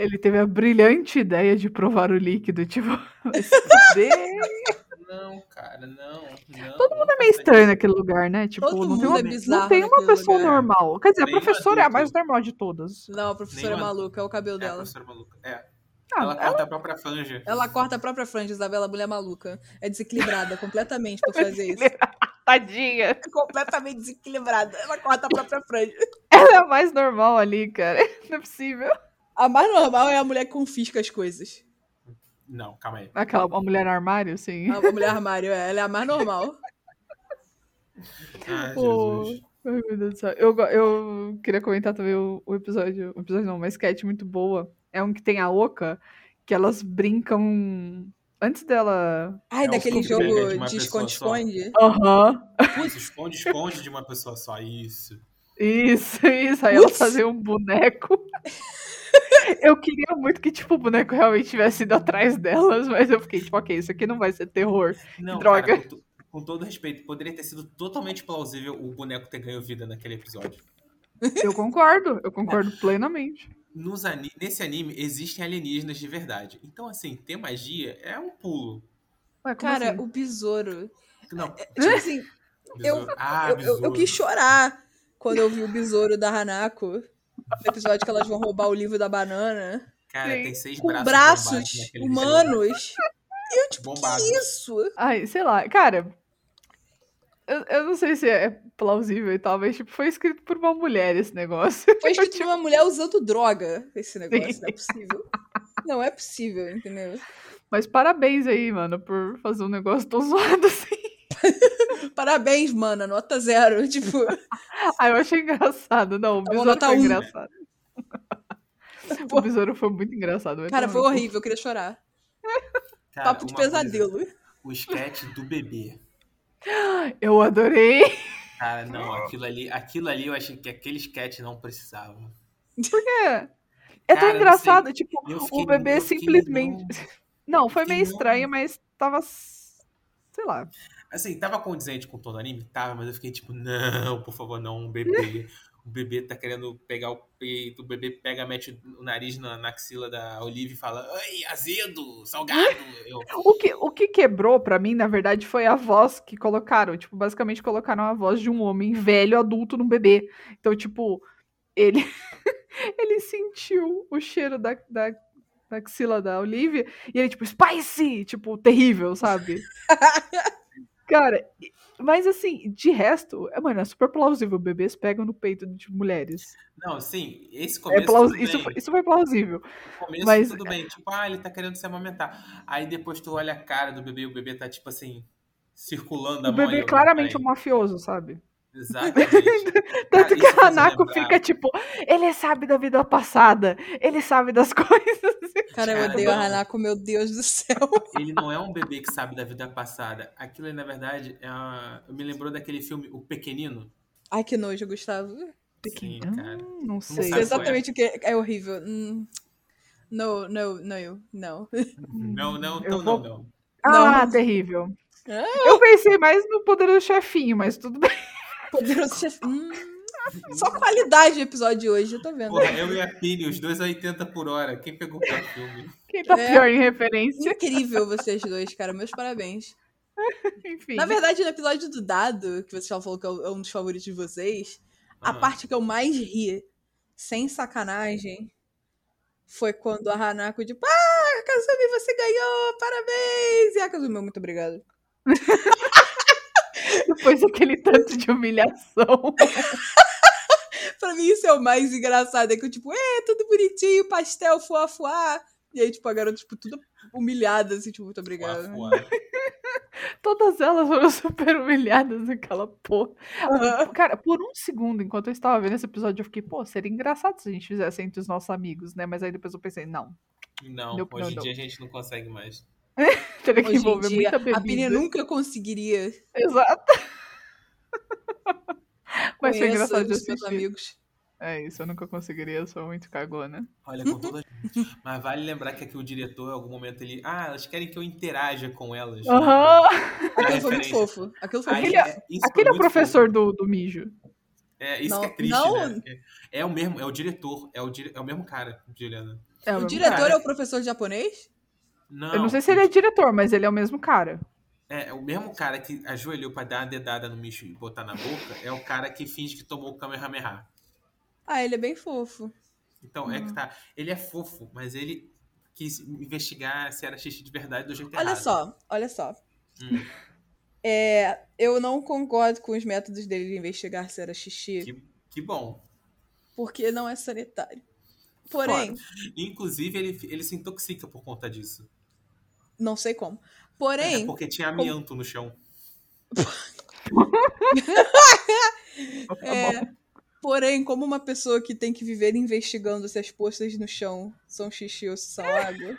Ele teve a brilhante ideia de provar o líquido, tipo. <laughs> <laughs> Não, cara, não, não. Todo mundo é meio estranho naquele lugar, né? Tipo, Todo não tem mundo uma, é bizarro não tem uma pessoa lugar. normal. Quer dizer, a Nenhum professora é a mais normal de todas. Não, a professora é Nenhuma- maluca, é o cabelo É a dela. professora maluca. É. Ah, ela corta a própria franja. Ela corta a própria franja, Isabela, mulher maluca. É desequilibrada <laughs> completamente pra fazer isso. Tadinha. É completamente desequilibrada. Ela corta a própria franja. Ela é a mais normal ali, cara. Não é possível. A mais normal é a mulher que confisca as coisas. Não, calma aí. Aquela uma mulher armário, sim. A mulher armário, é. Ela é a mais normal. Ai, Pô, Jesus. Ai, meu Deus do céu. Eu, eu queria comentar também o, o episódio. O episódio não, uma sketch muito boa. É um que tem a Oca, que elas brincam. Antes dela. Ai, É daquele jogo uma de esconde-esconde. Aham. Isso, esconde, esconde de uma pessoa só. Isso. Isso, isso. Aí elas Putz. faziam um boneco. Eu queria muito que, tipo, o boneco realmente tivesse ido atrás delas, mas eu fiquei, tipo, ok, isso aqui não vai ser terror. Não, droga. cara, com, com todo respeito, poderia ter sido totalmente plausível o boneco ter ganho vida naquele episódio. Eu concordo, eu concordo plenamente. Nos nesse anime existem alienígenas de verdade. Então, assim, ter magia é um pulo. Ué, Cara, assim? o besouro. Não, Tipo assim, eu- ah, eu, eu, eu quis chorar quando eu vi o besouro da Hanako. No episódio que elas vão roubar o livro da banana. Cara, Sim. tem seis Com braços, braços humanos. E eu, tipo, Bombado. que isso? Ai, sei lá, cara. Eu, eu não sei se é plausível e tal, mas tipo, foi escrito por uma mulher esse negócio. Foi <laughs> escrito por uma mulher usando droga, esse negócio. Sim. Não é possível. Não é possível, entendeu? Mas parabéns aí, mano, por fazer um negócio tão zoado assim. <laughs> Parabéns, mana, nota zero. <laughs> Tipo, Ah, eu achei engraçado. Não, o Tá besouro nota foi um. engraçado. <laughs> O besouro foi muito engraçado. cara, foi horrível, eu queria chorar. Cara, Papo de uma coisa, pesadelo. o sketch do bebê. Eu adorei. Cara, não, aquilo ali, aquilo ali eu achei que aquele sketch não precisava. Por quê? É Cara, tão não engraçado, tipo, fiquei- o bebê simplesmente. <laughs> Não, foi meio não. estranho, mas tava. Sei lá. Assim, tava condizente com o tom do anime? Tava, mas eu fiquei tipo, não, por favor, não, um bebê. O <laughs> bebê tá querendo pegar o peito, o bebê pega, mete o nariz na, na axila da Olivia e fala, ai, azedo, salgado. <laughs> Eu, O que, o que quebrou pra mim, na verdade, foi a voz que colocaram. Tipo, basicamente colocaram a voz de um homem velho, adulto, num bebê. Então, tipo, ele. <laughs> ele sentiu o cheiro da, da, da axila da Olivia e ele, tipo, spicy! Tipo, terrível, sabe? Cara, mas assim, de resto, é, mano, é super plausível. Bebês pegam no peito de mulheres. não, sim, esse É começo plaus- tudo isso, foi- isso foi plausível. No começo mas- tudo bem, tipo, ah, ele tá querendo se amamentar. Aí depois tu olha a cara do bebê e o bebê tá, tipo assim, circulando a O mão. bebê aí, é claramente aí. um mafioso, sabe? Exatamente. <laughs> Tanto Cara, que a Hanako lembrar. fica tipo, ele sabe da vida passada, ele sabe das <laughs> coisas. Cara, eu odeio a não. Hanako, meu Deus do céu. <laughs> Ele não é um bebê que sabe da vida passada. Aquilo, na verdade, é uma... me lembrou daquele filme O Pequenino. Ai, que nojo, Gustavo. Sim, Hum, cara. não sei. Sei sabe exatamente o que é, é horrível. Hum. No, no, não. Não, não, Eu não, vou- não, não. Ah, Não. terrível. Ah. Eu pensei mais no poderoso chefinho, mas tudo bem. Poderoso chefe. Hum. Só qualidade do episódio de hoje, eu tô vendo. Porra, eu e a Pini, os dois a 80 por hora. Quem pegou o pior filme? Quem tá É. pior em referência? Incrível vocês dois, cara. Meus parabéns. <laughs> Enfim. Na verdade, no episódio do Dado, que você já falou que é um dos favoritos de vocês, a Ah. parte que eu mais ri, sem sacanagem, foi quando a Hanako, tipo, ah, Kazumi, você ganhou, parabéns! E a Kazumi, muito obrigada. <laughs> <laughs> Depois daquele tanto de humilhação. <laughs> Pra mim, isso é o mais engraçado. É que eu, tipo, é, tudo bonitinho, pastel, fuá, fuá. E aí, tipo, a garota, tipo, tudo humilhada, assim, tipo, muito obrigada. Fuá, fuá. <laughs> Todas elas foram super humilhadas naquela porra. Aham. Cara, por um segundo, enquanto eu estava vendo esse episódio, eu fiquei, pô, seria engraçado se a gente fizesse entre os nossos amigos, né? Mas aí depois eu pensei, não. Não, Não, hoje em não, dia a gente não consegue mais. <laughs> Teria que Hoje envolver dia, muita a Pini bebida. nunca conseguiria Exato. <laughs> Mas foi engraçado de os meus assistir. amigos. É isso, eu nunca conseguiria, eu sou muito cagona. Olha, com toda... <laughs> Mas vale lembrar que aqui o diretor, em algum momento, ele... Ah, elas querem que eu interaja com elas. né? Aham. Aquilo foi muito fofo. Aquilo foi Aí, muito Aquele- foi Aquele é o professor do, do mijo. É, isso Não- que é triste, não- né? É o mesmo, é o diretor. É o, dire... é o mesmo cara, Juliana. É, O mesmo diretor cara. é o professor japonês? Não. Eu não sei se ele é diretor, mas ele é o mesmo cara. É, o mesmo cara que ajoelhou pra dar uma dedada no bicho e botar na boca é o cara que finge que tomou o Kamehameha. Ah, ele é bem fofo. Então, é que tá. Ele é fofo, mas ele quis investigar se era xixi de verdade do jeito Olha errado. só, olha só. Hum, É, eu não concordo com os métodos dele de investigar se era xixi, que, que bom. porque não é sanitário. Porém, Inclusive, ele, ele se intoxica por conta disso. Não sei como. É Porém, porque tinha amianto no chão. <laughs> Tá é, porém, como uma pessoa que tem que viver investigando se as poças no chão são xixi ou se são água,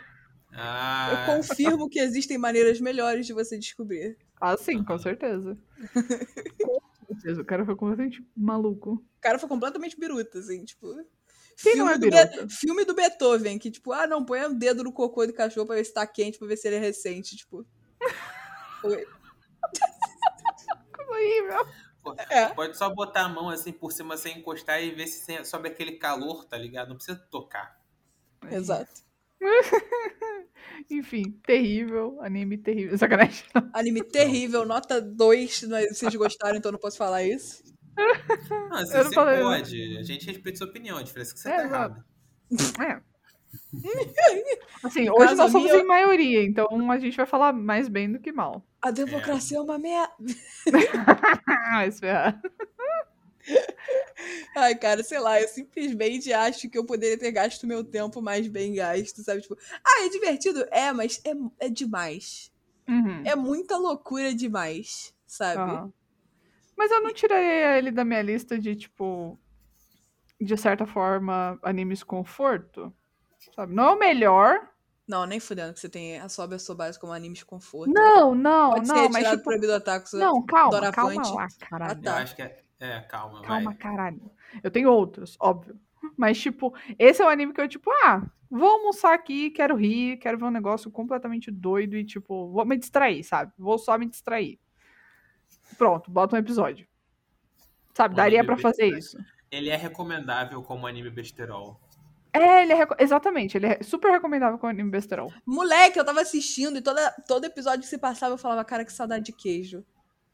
Ah, eu confirmo que existem maneiras melhores de você descobrir. Ah, sim, com certeza. <laughs> com certeza. O cara foi completamente maluco. O cara foi completamente biruta, assim, tipo. Quem não é do? Be- filme do Beethoven, que, tipo, ah, não, põe o dedo no cocô do cachorro pra ver se tá quente, pra ver se ele é recente, tipo. Foi. Horrível. É. Pode só botar a mão assim por cima sem encostar e ver se sobe aquele calor, tá ligado? Não precisa tocar. Exato. <laughs> Enfim, terrível. Anime terrível. Sacanagem. Anime terrível, nota 2. Mas vocês gostaram, então não posso falar isso. Não, assim, Eu não você falei, não. pode. A gente respeita sua opinião. A diferença é que você É, tá errado. É. Assim, <laughs> hoje nós somos minha- em maioria, então a gente vai falar mais bem do que mal. A democracia é, uma merda. Ah, <laughs> esperar. Ai, cara, sei lá, eu simplesmente acho que eu poderia ter gasto meu tempo mais bem gasto, sabe? Tipo, ah, é divertido? É, mas é, é demais. Uhum. É muita loucura demais, sabe? Aham. Mas eu não tiraria ele da minha lista de, tipo, de certa forma, animes conforto. Sabe? Não é o melhor. Não, nem fudendo que você tem a Sobe a Sobase como anime de conforto. Não, não, Pode não, ser mas tipo, proibido ataques. não, calma, Doravante. calma lá, caralho. Ah, tá. Eu acho que é. É, calma, Calma, vai. caralho. Eu tenho outros, óbvio. Mas, tipo, esse é o anime que eu, tipo, ah, vou almoçar aqui, quero rir, quero ver um negócio completamente doido e, tipo, vou me distrair, sabe? Vou só me distrair. Pronto, bota um episódio. Sabe, Um daria pra fazer isso. Ele é recomendável como anime besterol. É, ele é. Exatamente, ele é super recomendável com anime besterol. Moleque, eu tava assistindo e toda, todo episódio que se passava eu falava, cara, que saudade de queijo.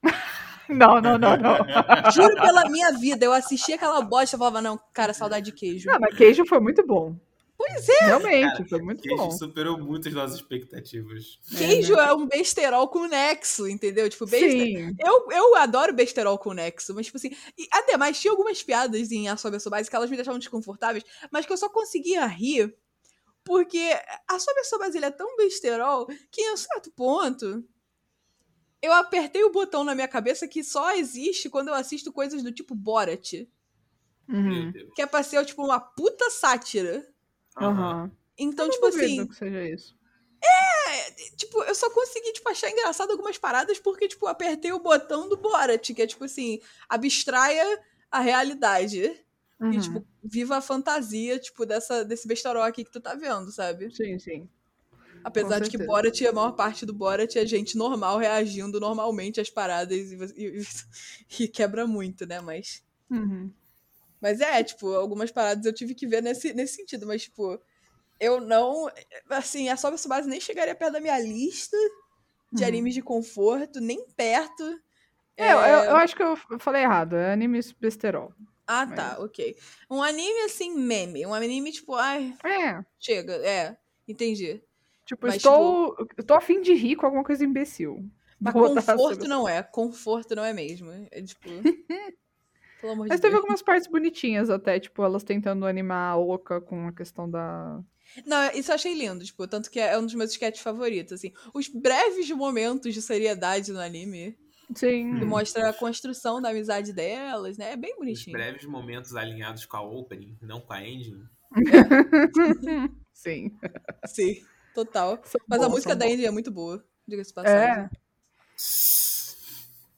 <laughs> Não, não, não, não. <laughs> Juro pela minha vida, eu assistia aquela bosta e falava, não, cara, saudade de queijo. Não, mas queijo foi muito bom. Pois é. Realmente, Cara, foi muito Queijo bom. superou muito as nossas expectativas. Queijo né? é um besterol com nexo, entendeu? Tipo, bester... Sim. Eu, eu adoro besterol com nexo, mas, tipo assim. E, ademais, tinha algumas piadas em A Sobe a Sobase que elas me deixavam desconfortáveis, mas que eu só conseguia rir porque A Sobe a Sobase ele é tão besterol que, em um certo ponto, eu apertei o botão na minha cabeça que só existe quando eu assisto coisas do tipo Borat, Uhum. Que é pra ser, tipo, uma puta sátira. Aham. Então, Eu tipo assim. que seja isso. Tipo, eu só consegui, tipo, achar engraçado algumas paradas porque, tipo, apertei o botão do Borat, que é, tipo assim, abstraia a realidade. Uhum. E, tipo, viva a fantasia, tipo, dessa, desse besterol aqui que tu tá vendo, sabe? Sim, sim. Apesar de que. Borat, a maior parte do Borat é gente normal reagindo normalmente às paradas e, e- e <laughs> quebra muito, né? Mas. Uhum. Mas é, tipo, algumas paradas eu tive que ver nesse, nesse sentido, mas, tipo, eu não. Assim, a Sobe Base nem chegaria perto da minha lista de Uhum. animes de conforto, nem perto. É, eu, eu acho que eu falei errado. É anime besterol. Ah, tá, ok. Um anime assim, meme. Um anime, tipo, ai, É. chega, é, entendi. Tipo, Mas, estou, estou afim de rir com alguma coisa imbecil. Mas Vou conforto não é. Conforto não é mesmo. É tipo. <laughs> Pelo amor Mas de teve Deus. algumas partes bonitinhas até, tipo, elas tentando animar a Oka com a questão da. Não, isso eu achei lindo, tipo, tanto que é um dos meus sketches favoritos, assim. Os breves momentos de seriedade no anime, Sim. que mostra a construção da amizade delas, né? É bem Os bonitinho. breves momentos alinhados com a opening, não com a ending. <laughs> Sim. Sim, total. São Mas a música da. Andy é muito boa, diga-se passagem. É.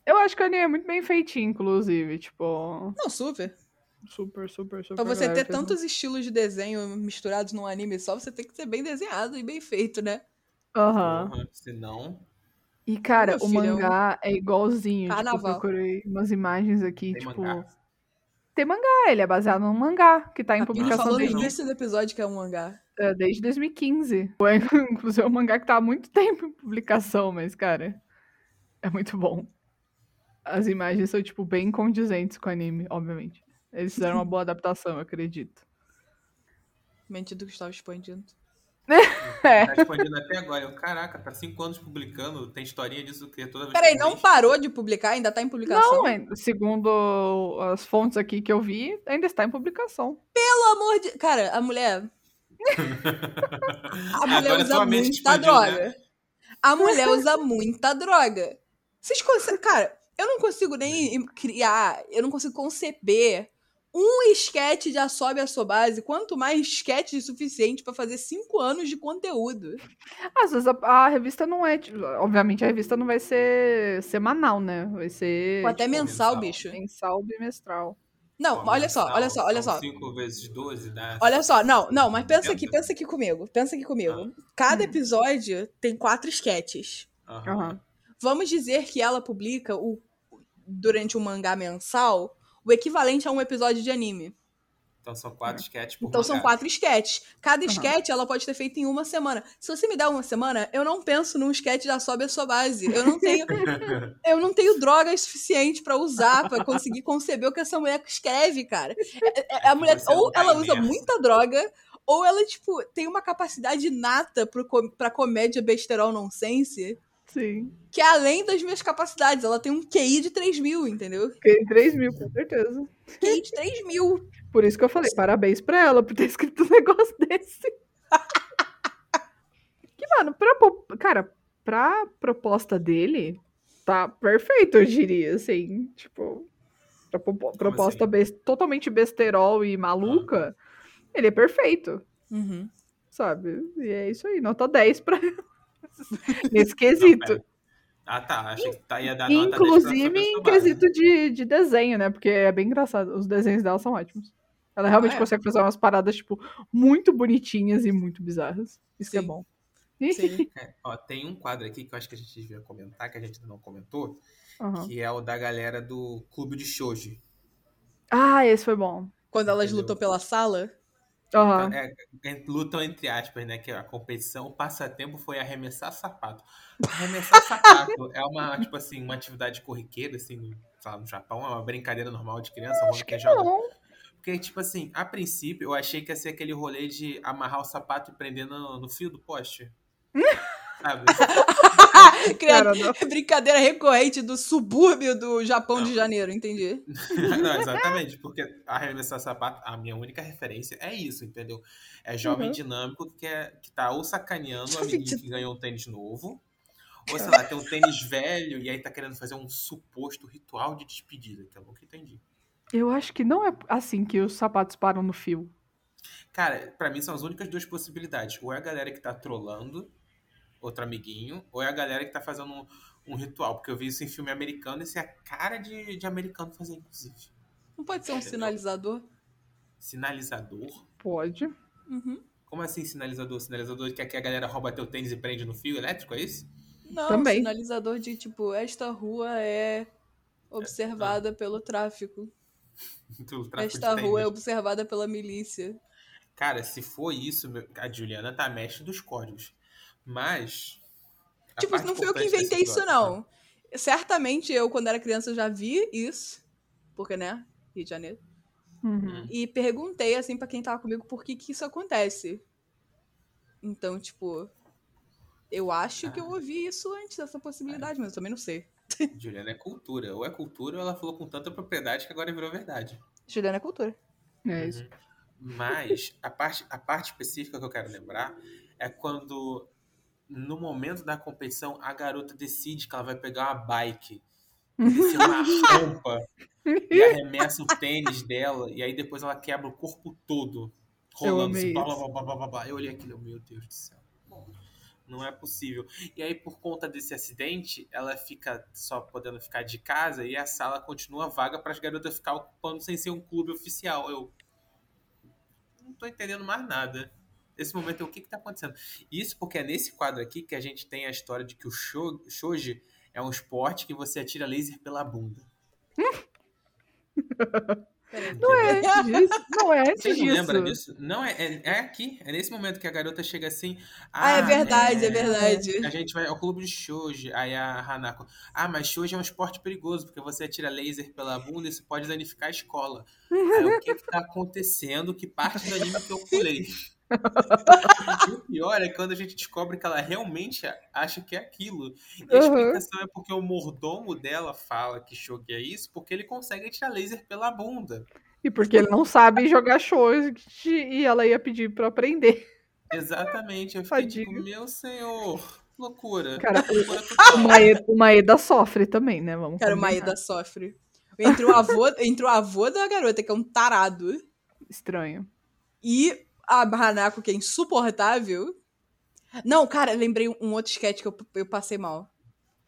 Eu acho que o anime é muito bem feitinho, inclusive. Tipo, Não, super. super, super, super. Pra você ter fez tantos estilos de desenho misturados num anime só, você tem que ser bem desenhado e bem feito, né? um- Aham. Porra, senão, E, cara, Meu o filho, é um mangá é igualzinho. Tipo, eu carnaval. procurei umas imagens aqui, tem tipo. mangá. Tem mangá, ele é baseado num mangá que tá em A publicação falou desde, início do episódio que é um mangá. é, desde 2015. É, <laughs> Inclusive, é um mangá que tá há muito tempo em publicação, mas, cara, é muito bom. As imagens são, tipo, bem condizentes com o anime, obviamente. Eles fizeram uma boa adaptação, eu acredito. Mente do Gustavo expandindo. <laughs> É. Tá expandindo até agora. Eu, caraca, tá cinco anos publicando, tem historinha disso que toda vez Peraí, que não parou de publicar? Ainda tá em publicação? Não, segundo as fontes aqui que eu vi, ainda está em publicação. Pelo amor de. Cara, a mulher. <laughs> A mulher Agora usa muita expandiu, droga. né? A mulher usa muita droga. Vocês conseguem. Cara, eu não consigo nem criar, eu não consigo conceber um esquete de Assobe a Sobase, quanto mais esquete suficiente pra fazer cinco anos de conteúdo. Às vezes a, a revista não é. tipo, obviamente a revista não vai ser semanal, né? Vai ser Ou até tipo, mensal, mensal. bicho. mensal bimestral. Não, Pô, olha só, mensal, olha só, olha só. 5 vezes 12 dá. Olha só, não, não, mas pensa aqui, pensa aqui comigo. Pensa aqui comigo. Cada Hum. episódio tem quatro esquetes. Aham. Aham. Vamos dizer que ela publica o, durante um mangá mensal o equivalente a um episódio de anime. Então são quatro sketches por Então são mangá. quatro esquetes. Cada Aham. esquete ela pode ter feito em uma semana. Se você me der uma semana, eu não penso num esquete da Sobe a sua base. Eu não tenho, <laughs> eu não tenho drogas suficiente pra usar pra conseguir conceber o que essa mulher escreve, cara. É- é- A mulher Você não ou ela usa muita droga ou ela tipo tem uma capacidade inata pro com- pra comédia besterol nonsense. Sim. Que é além das minhas capacidades. Ela tem um QI de 3 mil, entendeu? Fiquei 3 mil, com certeza. QI de 3 mil. Por isso que eu falei, parabéns pra ela por ter escrito um <laughs> negócio desse. que, mano, pra, cara, pra proposta dele, tá perfeito, eu diria, assim, tipo, pra propo- proposta assim? bes- totalmente besterol e maluca, ele é perfeito, Uhum. sabe? E é isso aí, nota 10 pra <laughs> nesse quesito. pera. Ah, tá. Achei que tá, ia dar nota 10 pra Inclusive em quesito de, de desenho, né? Porque é bem engraçado. Os desenhos dela são ótimos. Ela realmente Ah, é? consegue fazer umas paradas, tipo, muito bonitinhas e muito bizarras. Isso que é Sim. bom. Sim. É, ó, tem um quadro aqui que eu acho que a gente devia comentar, que a gente não comentou, Aham. que é o da galera do Clube de Shoujo. Ah, esse foi bom. Quando elas Entendeu? lutam pela sala. Aham. É, lutam entre aspas, né? Que a competição, o passatempo foi arremessar sapato. Arremessar sapato é uma, <laughs> tipo assim, uma atividade corriqueira, assim, no, lá, no Japão, é uma brincadeira normal de criança, Acho que que joga. Porque, tipo assim, a princípio eu achei que ia ser aquele rolê de amarrar o sapato e prender no, no fio do poste. <laughs> Sabe? <laughs> Cara. Brincadeira recorrente do subúrbio do Japão de Não. Janeiro, entendi. <laughs> Não, exatamente, porque arremessar sapato, a minha única referência é isso, entendeu? É jovem Uhum. dinâmico que, é, que tá ou sacaneando o Jovem amiguinho que ganhou um tênis novo, ou sei lá, tem um tênis velho e aí tá querendo fazer um suposto ritual de despedida, que eu nunca entendi. Eu acho que não é assim que os sapatos param no fio. Cara, pra mim são as únicas duas possibilidades. Ou é a galera que tá trolando outro amiguinho, ou é a galera que tá fazendo um, um ritual. Porque eu vi isso em filme americano e isso é a cara de, de americano fazer, inclusive. Não pode ser um Entendeu? sinalizador? Sinalizador? Pode. Uhum. Como assim sinalizador? Sinalizador que aqui a galera rouba teu tênis e prende no fio elétrico, é isso? Não, Também. sinalizador de tipo, esta rua é observada pelo tráfico. <laughs> Do tráfico Esta de rua é observada pela milícia. Cara, se for isso, a Juliana tá mestre dos códigos. Mas. Tipo, não fui eu que inventei isso, não. Certamente eu, quando era criança, já vi isso. Porque, né? Rio de Janeiro. Uhum. E perguntei, assim, pra quem tava comigo por que que isso acontece. Então, tipo. Eu acho que eu ouvi isso antes dessa possibilidade, mas eu também não sei. <laughs> Juliana é cultura. Ou é cultura ou ela falou com tanta propriedade que agora virou verdade. Juliana é cultura. É isso. Uhum. Mas a parte, a parte específica que eu quero lembrar é quando, no momento da competição, a garota decide que ela vai pegar uma bike, descer <laughs> uma rampa e arremessa o tênis dela, e aí depois ela quebra o corpo todo, rolando amei assim. Eu olhei aquilo, meu Deus do céu. Não é possível. E aí, por conta desse acidente, ela fica só podendo ficar de casa e a sala continua vaga para as garotas ficar ocupando sem ser um clube oficial. Eu não tô entendendo mais nada. Nesse momento, o que que tá acontecendo? Isso porque é nesse quadro aqui que a gente tem a história de que o sho- shoji é um esporte que você atira laser pela bunda. Não é antes disso. Não é antes Você não lembra disso. disso? Não, é, é, é aqui. É nesse momento que a garota chega assim. Ah, é verdade, é verdade. A gente vai ao clube de Shoji. Aí a Hanako. Ah, mas Shoji é um esporte perigoso, porque você atira laser pela bunda e isso pode danificar a escola. Aí, o que que tá acontecendo? Que parte do anime que eu pulei? <laughs> e o pior é quando a gente descobre que ela realmente acha que é aquilo. E a Uhum. explicação é porque o mordomo dela fala que Shogi é isso, porque ele consegue atirar laser pela bunda. E porque ele não sabe jogar shows e ela ia pedir pra aprender. Exatamente. Eu fiquei tipo, meu senhor, loucura. Cara, loucura O. Maeda, o Maeda sofre também, né? Vamos Cara, o combinar. Maeda sofre. Entre o, avô, entre o avô da garota, que é um tarado, Estranho. e a Hanako, que é insuportável. Não, cara, lembrei um outro sketch que eu, eu passei mal.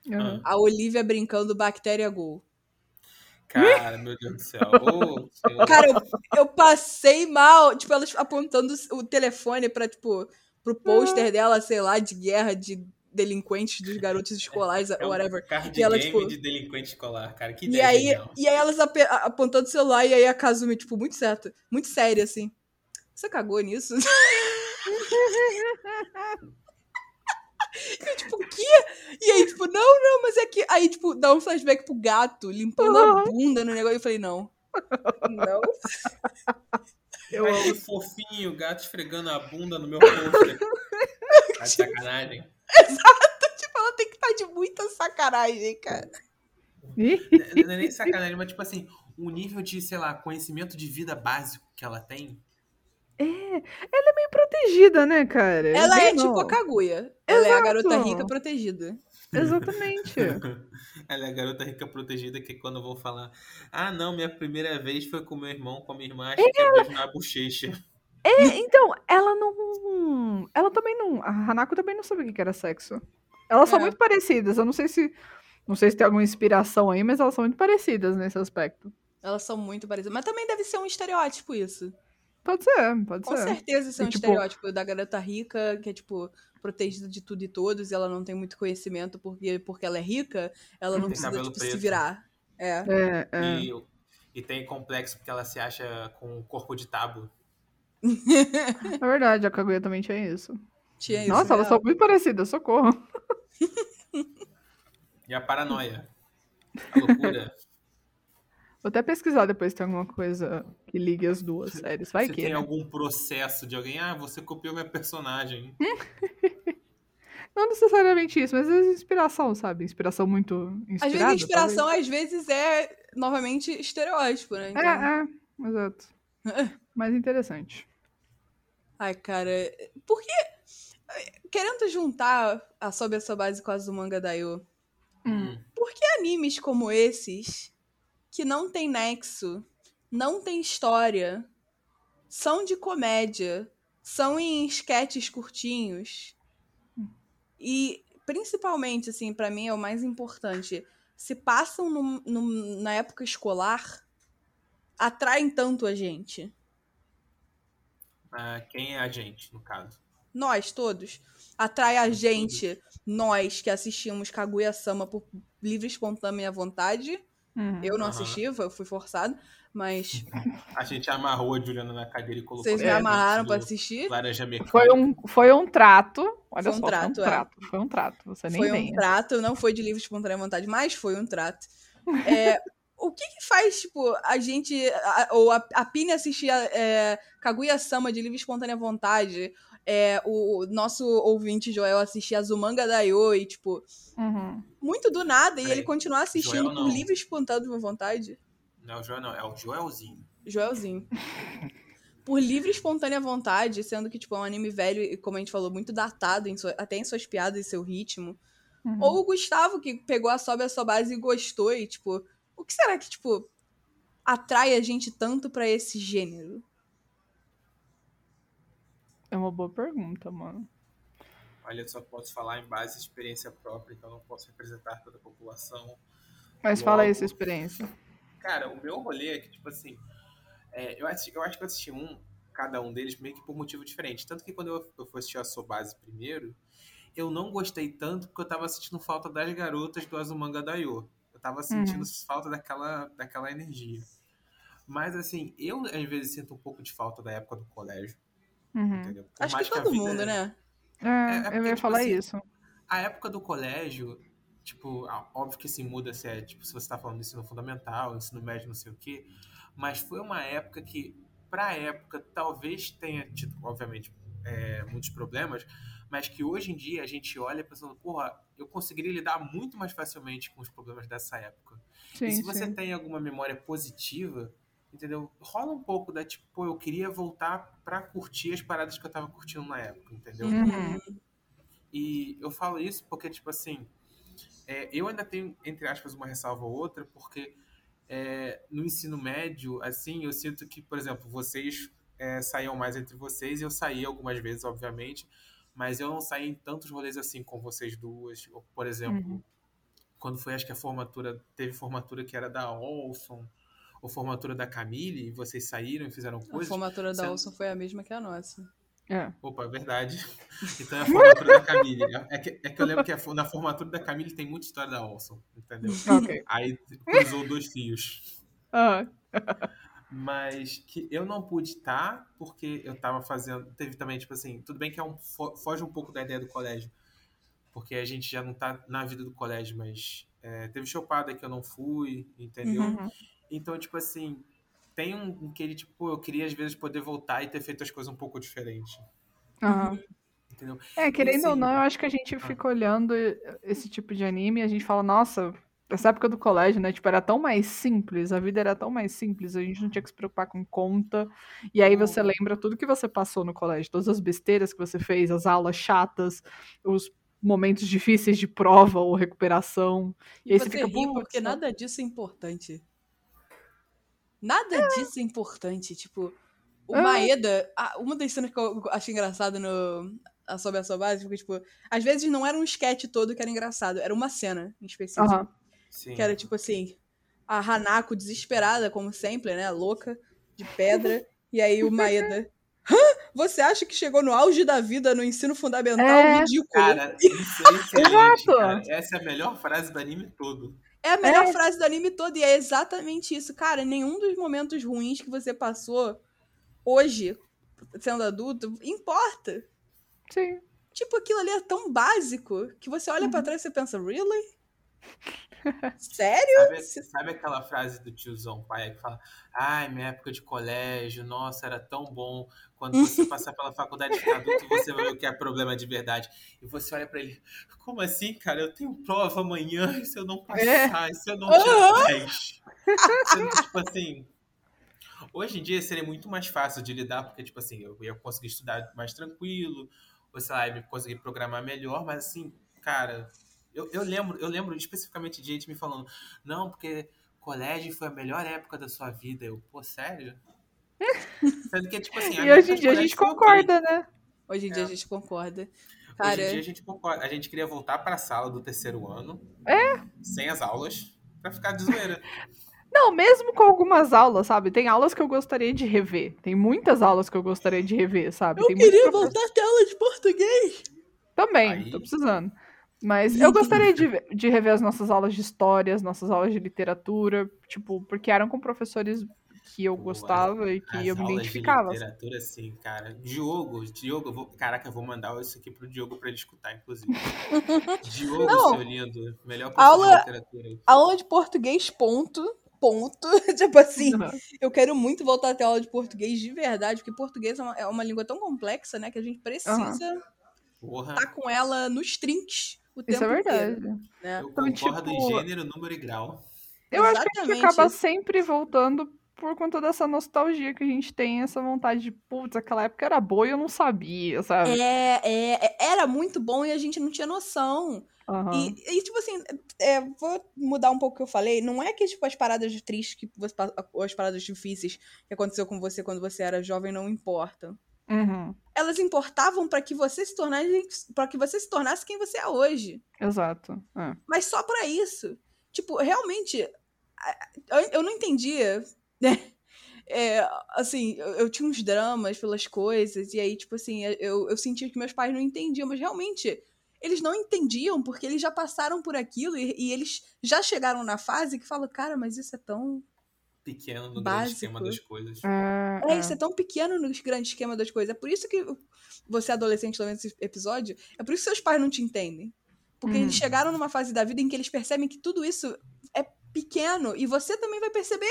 Uhum. A Olivia brincando Bactéria Gol. Cara, meu Deus do céu. Senhor. <laughs> Cara, eu, eu passei mal. Tipo, elas apontando o telefone pra, tipo, pro pôster dela, sei lá, de guerra de delinquentes dos garotos escolares, É um whatever. card E ela, game tipo- de delinquente escolar, cara. Que E ideia aí, genial. e aí elas ape- a- apontando o celular e aí a Kazumi, tipo, muito certa, muito séria, assim. Você cagou nisso? Eu, tipo, o quê? E aí, tipo, não, não, mas é que. Aí, tipo, dá um flashback pro gato limpando a bunda no negócio. Eu falei, não. Não. Eu Ai, amo. fofinho, gato esfregando a bunda no meu pôster. Tá de sacanagem. <laughs> Tipo, ela tem que estar de muita sacanagem, cara. Não é nem sacanagem, mas tipo assim, o nível de, sei lá, conhecimento de vida básico que ela tem. Ela é meio protegida, né, cara? Ela é Bem tipo não. a Kaguya. Ela é a Exato. garota rica protegida. Exatamente. <laughs> Ela é a garota rica protegida que quando eu vou falar, ah não, minha primeira vez foi com meu irmão, com a minha irmã, achei que ia beijo na bochecha. É, então, ela não. Ela também não. A Hanako também não sabia o que era sexo. Elas são É. muito parecidas. Eu não sei se. Não sei se tem alguma inspiração aí, mas elas são muito parecidas nesse aspecto. Elas são muito parecidas. Mas também deve ser um estereótipo isso. Pode ser, pode Com ser. certeza isso é um tipo- estereótipo da garota rica, que é, tipo, protegida de tudo e todos, e ela não tem muito conhecimento porque, porque ela é rica, ela não Tem precisa, tipo, se preto. virar. É. É, é. E, e tem complexo porque ela se acha com o corpo de tábua. É verdade, a Kaguya também tinha isso. Tinha isso. Nossa, elas real. são muito parecidas, socorro. E a paranoia. A loucura. <laughs> Vou até pesquisar depois se tem alguma coisa que ligue as duas séries. Vai Se que. tem né? algum processo de alguém, ah, você copiou minha personagem. <laughs> Não necessariamente isso, mas às vezes inspiração, sabe? Inspiração muito Às inspirada. vezes a inspiração, às vezes, é, novamente, estereótipo, né? Então... talvez. É, é, exato. <laughs> Mais interessante. Ai, cara, porque... Querendo juntar a Sobe a sua base com a Zumanga Daioh, Hum. por que animes como esses, que não tem nexo, não tem história, são de comédia, são em esquetes curtinhos, e principalmente, assim, pra mim é o mais importante, se passam num- num- na época escolar, atraem tanto a gente. Ah, quem é a gente, no caso? Nós todos. Atrai a gente, nós que assistimos Kaguya-sama por livre e espontânea vontade. Uhum. Eu não assisti, eu fui forçado, mas A gente amarrou a Juliana na cadeira e colocou vocês me amarraram pra assistir. Laranja mecânica. Foi um, foi um trato. Olha Foi um só, trato, foi é. um trato. Foi um trato. Você nem Foi um venha. trato, não foi de livre e espontânea vontade, mas foi um trato. É, o que que faz, tipo, a gente, a- ou a, a Pini assistir a, é, Kaguya-sama de livre espontânea vontade, é, o, o nosso ouvinte Joel assistir a Zumanga Daioh e, tipo, Uhum. muito do nada, e ele continuar assistindo Joel por livre espontânea vontade. Não é o Joel, não, é o Joelzinho. Joelzinho. <laughs> Por livre e espontânea vontade, sendo que, tipo, é um anime velho e, como a gente falou, muito datado, em sua- até em suas piadas e seu ritmo. Uhum. Ou o Gustavo, que pegou a Sobe a Sua Base e gostou, e, tipo, o que será que, tipo, atrai a gente tanto pra esse gênero? É uma boa pergunta, mano. Olha, eu só posso falar em base de experiência própria, então não posso representar toda a população. Mas fala aí Logo. sua experiência. Cara, o meu rolê é que, tipo assim, é, eu, assisti- eu acho que eu assisti um, cada um deles, meio que por motivo diferente. Tanto que quando eu, eu fui assistir a Sobase primeiro, eu não gostei tanto porque eu tava sentindo falta das garotas do Azumanga Daioh. Eu tava sentindo falta daquela, daquela energia. Mas, assim, eu às vezes sinto um pouco de falta da época do colégio, Uhum. Acho que todo vida- mundo, né? É, É, é eu porque, ia tipo falar assim, isso. A época do colégio, tipo, óbvio que se muda se é, tipo, se você tá falando do ensino fundamental, ensino médio, não sei o quê, mas foi uma época que, pra época, talvez tenha tido, obviamente, é, muitos problemas, mas que hoje em dia a gente olha pensando, porra, eu conseguiria lidar muito mais facilmente com os problemas dessa época. Sim, e se você sim. tem alguma memória positiva, entendeu? Rola um pouco da, tipo, pô, eu queria voltar pra curtir as paradas que eu tava curtindo na época, entendeu? Uhum. E eu falo isso porque, tipo assim, é, eu ainda tenho, entre aspas, uma ressalva ou outra, porque é, no ensino médio, assim, eu sinto que, por exemplo, vocês é, saíam mais entre vocês, e eu saí algumas vezes, obviamente, mas eu não saí em tantos rolês assim com vocês duas. Ou, por exemplo, Uhum. quando foi, acho que a formatura, teve formatura que era da Olson, ou formatura da Camille, e vocês saíram e fizeram A coisas. formatura da Olson foi a mesma que a nossa. É. Opa, é verdade. <laughs> Então é a formatura da Camille. É que, é que eu lembro que na formatura da Camille tem muita história da Olson, entendeu? <laughs> Ok. Aí cruzou dois fios. Ah, <laughs> Mas que eu não pude estar porque eu tava fazendo. Teve também, tipo assim, tudo bem que é um, fo- foge um pouco da ideia do colégio. Porque a gente já não tá na vida do colégio, mas é, teve chopada que eu não fui, entendeu? uhum. Então, tipo assim, tem um, que ele, tipo, eu queria às vezes poder voltar e ter feito as coisas um pouco diferentes. Aham. Entendeu? É, querendo ou assim- não, eu acho que a gente fica olhando esse tipo de anime e a gente fala, nossa, essa época do colégio, né? Tipo, era tão mais simples, a vida era tão mais simples, a gente não tinha que se preocupar com conta. E aí você lembra tudo que você passou no colégio, todas as besteiras que você fez, as aulas chatas, os momentos difíceis de prova ou recuperação. E, E, aí você você fica, ri "Putz, porque sabe?" nada disso é importante. Nada disso é importante. Tipo, o É. Maeda. ah, uma das cenas que eu acho engraçado no. A Sobe a Sua Base, porque, tipo, às vezes não era um sketch todo que era engraçado, era uma cena em específico. Aham. Sim. Que era tipo assim, a Hanako desesperada, como sempre, né? Louca, de pedra. e aí o Maeda. Hã? Você acha que chegou no auge da vida no ensino fundamental? É, Ridículo. Cara, isso é <laughs> excelente, Exato. cara. Essa é a melhor frase do anime todo. É a melhor É. frase do anime todo, e é exatamente isso. Cara, nenhum dos momentos ruins que você passou hoje, sendo adulto, importa. Sim. Tipo, aquilo ali é tão básico que você olha pra trás e pensa, really? Sério? Sabe, sabe aquela frase do tiozão pai que fala: Ai, minha época de colégio, nossa, era tão bom. Quando você <laughs> passar pela faculdade de adulto, você vai ver o que é problema de verdade. E você olha pra ele: Como assim, cara? Eu tenho prova amanhã, e se eu não passar, e se eu não tirar 10? Sendo que, tipo assim. Hoje em dia seria muito mais fácil de lidar, porque, tipo assim, eu ia conseguir estudar mais tranquilo, ou sei lá, ia conseguir programar melhor, mas assim, cara, eu, eu lembro, eu lembro especificamente de gente me falando, não, porque colégio foi a melhor época da sua vida. Eu, pô, sério? <laughs> Sendo que, tipo assim, a E minha hoje em dia a colégio gente ok. concorda, né? Hoje em dia É. a gente concorda. Hoje Cara, em dia a gente concorda. A gente queria voltar pra sala do terceiro ano. É. Sem as aulas. Pra ficar de zoeira. <laughs> Não, mesmo com algumas aulas, sabe? Tem aulas que eu gostaria de rever. Tem muitas aulas que eu gostaria de rever, sabe? eu Tem queria voltar a ter aula de português. Também, Aí. tô precisando. Mas eu gostaria de, de rever as nossas aulas de história, as nossas aulas de literatura, tipo, porque eram com professores que eu gostava e que As eu me aulas identificava. de literatura, sim, cara. Diogo, Diogo, vou, caraca, eu vou mandar isso aqui pro Diogo pra ele escutar, inclusive. <laughs> Diogo, Não. seu lindo. Melhor professor Aula- de literatura. Aula de português, ponto. Ponto. <laughs> tipo assim, Uhum. eu quero muito voltar a ter aula de português de verdade, porque português é uma, é uma língua tão complexa, né, que a gente precisa Porra. estar com ela nos trinques o tempo Isso é verdade. inteiro. Né? Eu Então, concordo em tipo, gênero, número e grau. Eu acho que a gente Exatamente. acaba sempre voltando por conta dessa nostalgia que a gente tem, essa vontade de, putz, aquela época era boa e eu não sabia, sabe? É, é, é- era muito bom e a gente não tinha noção. Aham. E, e, tipo assim, é, vou mudar um pouco o que eu falei. Não é que, tipo, as paradas tristes, que você, as paradas difíceis que aconteceu com você quando você era jovem não importam. Uhum. Elas importavam pra que você se tornasse para que você se tornasse quem você é hoje. Exato. É. Mas só pra isso. Tipo, realmente, eu não entendia, né? <laughs> É, assim, eu, eu tinha uns dramas pelas coisas, e aí, tipo assim, eu, eu sentia que meus pais não entendiam, mas realmente, eles não entendiam porque eles já passaram por aquilo e, e eles já chegaram na fase que falam, cara, mas isso é tão. Pequeno no grande Básico. esquema das coisas. É, É, isso é tão pequeno no grande esquema das coisas. É por isso que você, adolescente, tá vendo esse episódio, é por isso que seus pais não te entendem. Porque Uhum. eles chegaram numa fase da vida em que eles percebem que tudo isso é pequeno e você também vai perceber.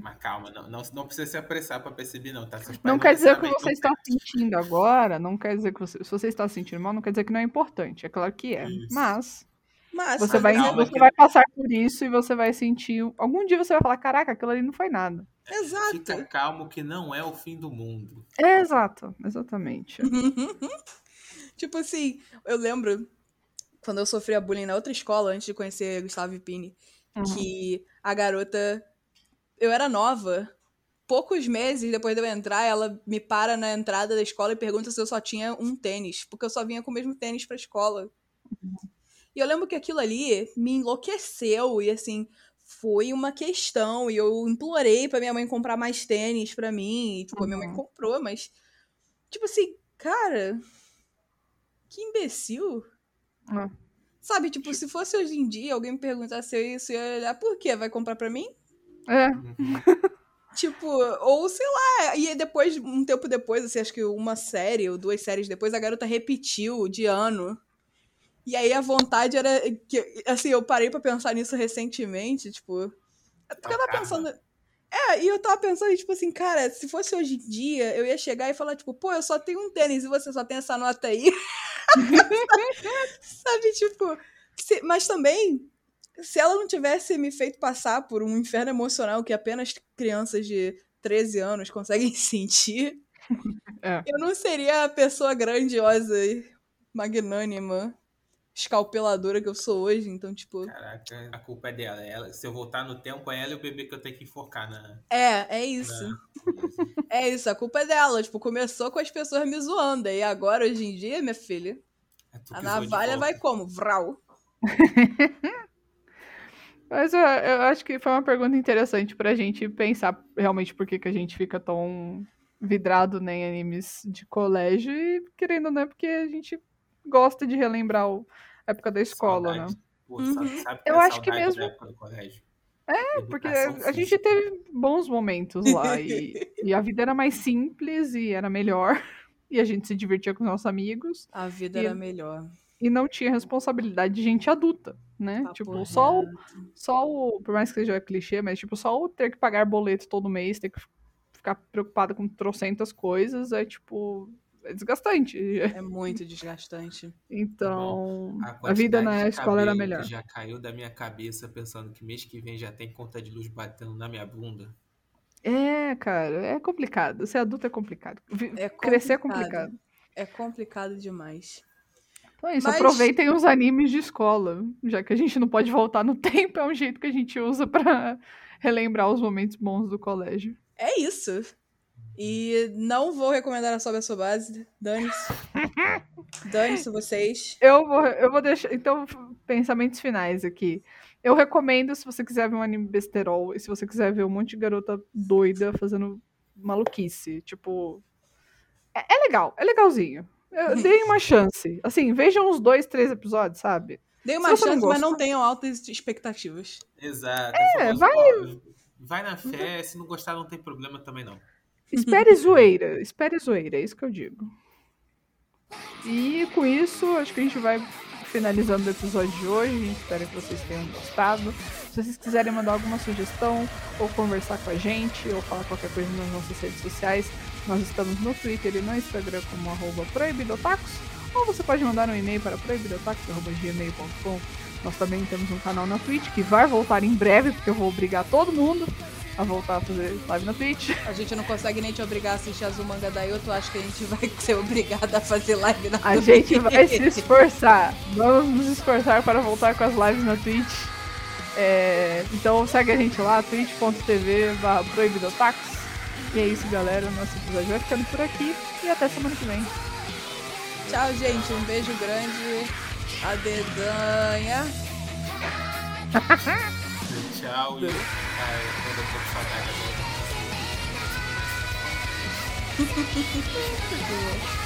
Mas calma, não, não, não precisa se apressar pra perceber, não, tá? Seus pais Não quer dizer que você estão está sentindo agora, não quer dizer que você. Se você está sentindo mal, não quer dizer que não é importante. É claro que é. Isso. Mas Mas você vai, calma você que- vai passar por isso e você vai sentir. Algum dia você vai falar, caraca, aquilo ali não foi nada. Exato. Fica calmo que não é o fim do mundo. É, exato, exatamente. <laughs> tipo assim, eu lembro quando eu sofria bullying na outra escola, antes de conhecer Gustavo Pini, Uhum. que a garota. Eu era nova. Poucos meses depois de eu entrar, ela me para na entrada da escola e pergunta se eu só tinha um tênis, porque eu só vinha com o mesmo tênis pra escola. E eu lembro que aquilo ali me enlouqueceu e assim, foi uma questão e eu implorei pra minha mãe comprar mais tênis pra mim, e tipo, a minha mãe Uhum. comprou, mas tipo assim, cara, que imbecil. É. Sabe, tipo, se fosse hoje em dia, alguém me perguntasse isso, eu ia olhar, por quê? Vai comprar pra mim? É, Uhum. <laughs> Tipo, ou sei lá, e depois, um tempo depois, assim, acho que uma série ou duas séries depois, a garota repetiu de ano. E aí a vontade era que, assim, eu parei pra pensar nisso recentemente, tipo, é porque eu tava karma. pensando, é, e eu tava pensando, tipo assim, cara, se fosse hoje em dia, eu ia chegar e falar, tipo, pô, eu só tenho um tênis e você só tem essa nota aí. <laughs> Sabe, tipo, se- mas também, se ela não tivesse me feito passar por um inferno emocional que apenas crianças de 13 anos conseguem <laughs> sentir, É. eu não seria a pessoa grandiosa magnânima, escalpeladora que eu sou hoje, então, tipo. Caraca, a culpa é dela. Ela, se eu voltar no tempo, é ela e o bebê que eu tenho que enforcar na. É, é isso. na- <laughs> É isso, a culpa é dela. Tipo, começou com as pessoas me zoando. E agora, hoje em dia, minha filha, É a navalha vai como? Vral. <laughs> Mas eu, eu acho que foi uma pergunta interessante pra gente pensar realmente por que, que a gente fica tão vidrado né, em animes de colégio e querendo, né? Porque a gente gosta de relembrar o- a época da escola, Saudade. né? Pô, Uhum. sabe, sabe Eu é acho que mesmo- da época do colégio? É, Porque Educação a gente teve bons momentos lá e, e a vida era mais simples e era melhor. <laughs> E a gente se divertia com os nossos amigos A vida E- era melhor. e não tinha responsabilidade de gente adulta, né? Papo tipo, só o, só o. Por mais que seja clichê, mas tipo, só o ter que pagar boleto todo mês, ter que ficar preocupado com trocentas coisas, é tipo. É desgastante. É muito desgastante. Então, A a, vida na escola era melhor. que já caiu da minha cabeça pensando que mês que vem já tem conta de luz batendo na minha bunda. É, cara, é complicado. Ser adulto é complicado. Vi- É Crescer é complicado. complicado. É complicado demais. Então é isso, Mas- aproveitem os animes de escola. Já que a gente não pode voltar no <laughs> tempo, é um jeito que a gente usa pra relembrar os momentos bons do colégio. É isso. E não vou recomendar a Sobe a Sua Base. Dane-se. <laughs> Dane-se vocês. Eu vou, eu vou deixar. Então, pensamentos finais aqui. Eu recomendo se você quiser ver um anime besterol e se você quiser ver um monte de garota doida fazendo maluquice. Tipo. É, é legal, é legalzinho. <laughs> Dei uma chance. Assim, vejam uns dois, três episódios, sabe? Dei Se uma você não chance, mas não tenham altas expectativas. Exato. É, vai- vai na fé, se não gostar não tem problema também não. Espere <laughs> zoeira, espere zoeira, é isso que eu digo. E com isso, acho que a gente vai finalizando o episódio de hoje. Espero que vocês tenham gostado. Se vocês quiserem mandar alguma sugestão, ou conversar com a gente, ou falar qualquer coisa nas nossas redes sociais, nós estamos no Twitter e no Instagram como arroba proibidotacos, ou você pode mandar um e-mail para proibidotacos.gmail.com. Nós também temos um canal na Twitch que vai voltar em breve, porque eu vou obrigar todo mundo a voltar a fazer live na Twitch. A gente não consegue nem te obrigar a assistir Azul Manga Daí, tu acha que a gente vai <laughs> ser obrigada a fazer live na A gente vai se esforçar. Vamos nos esforçar para voltar com as lives na Twitch. É, então segue a gente lá, twitch.tv barra proibidotacos. E é isso, galera. Nosso episódio vai ficando por aqui. E até semana que vem. Tchau, gente. Um beijo grande. A dedanha. <laughs> Tchau e. Ah, eu tô com saudade agora.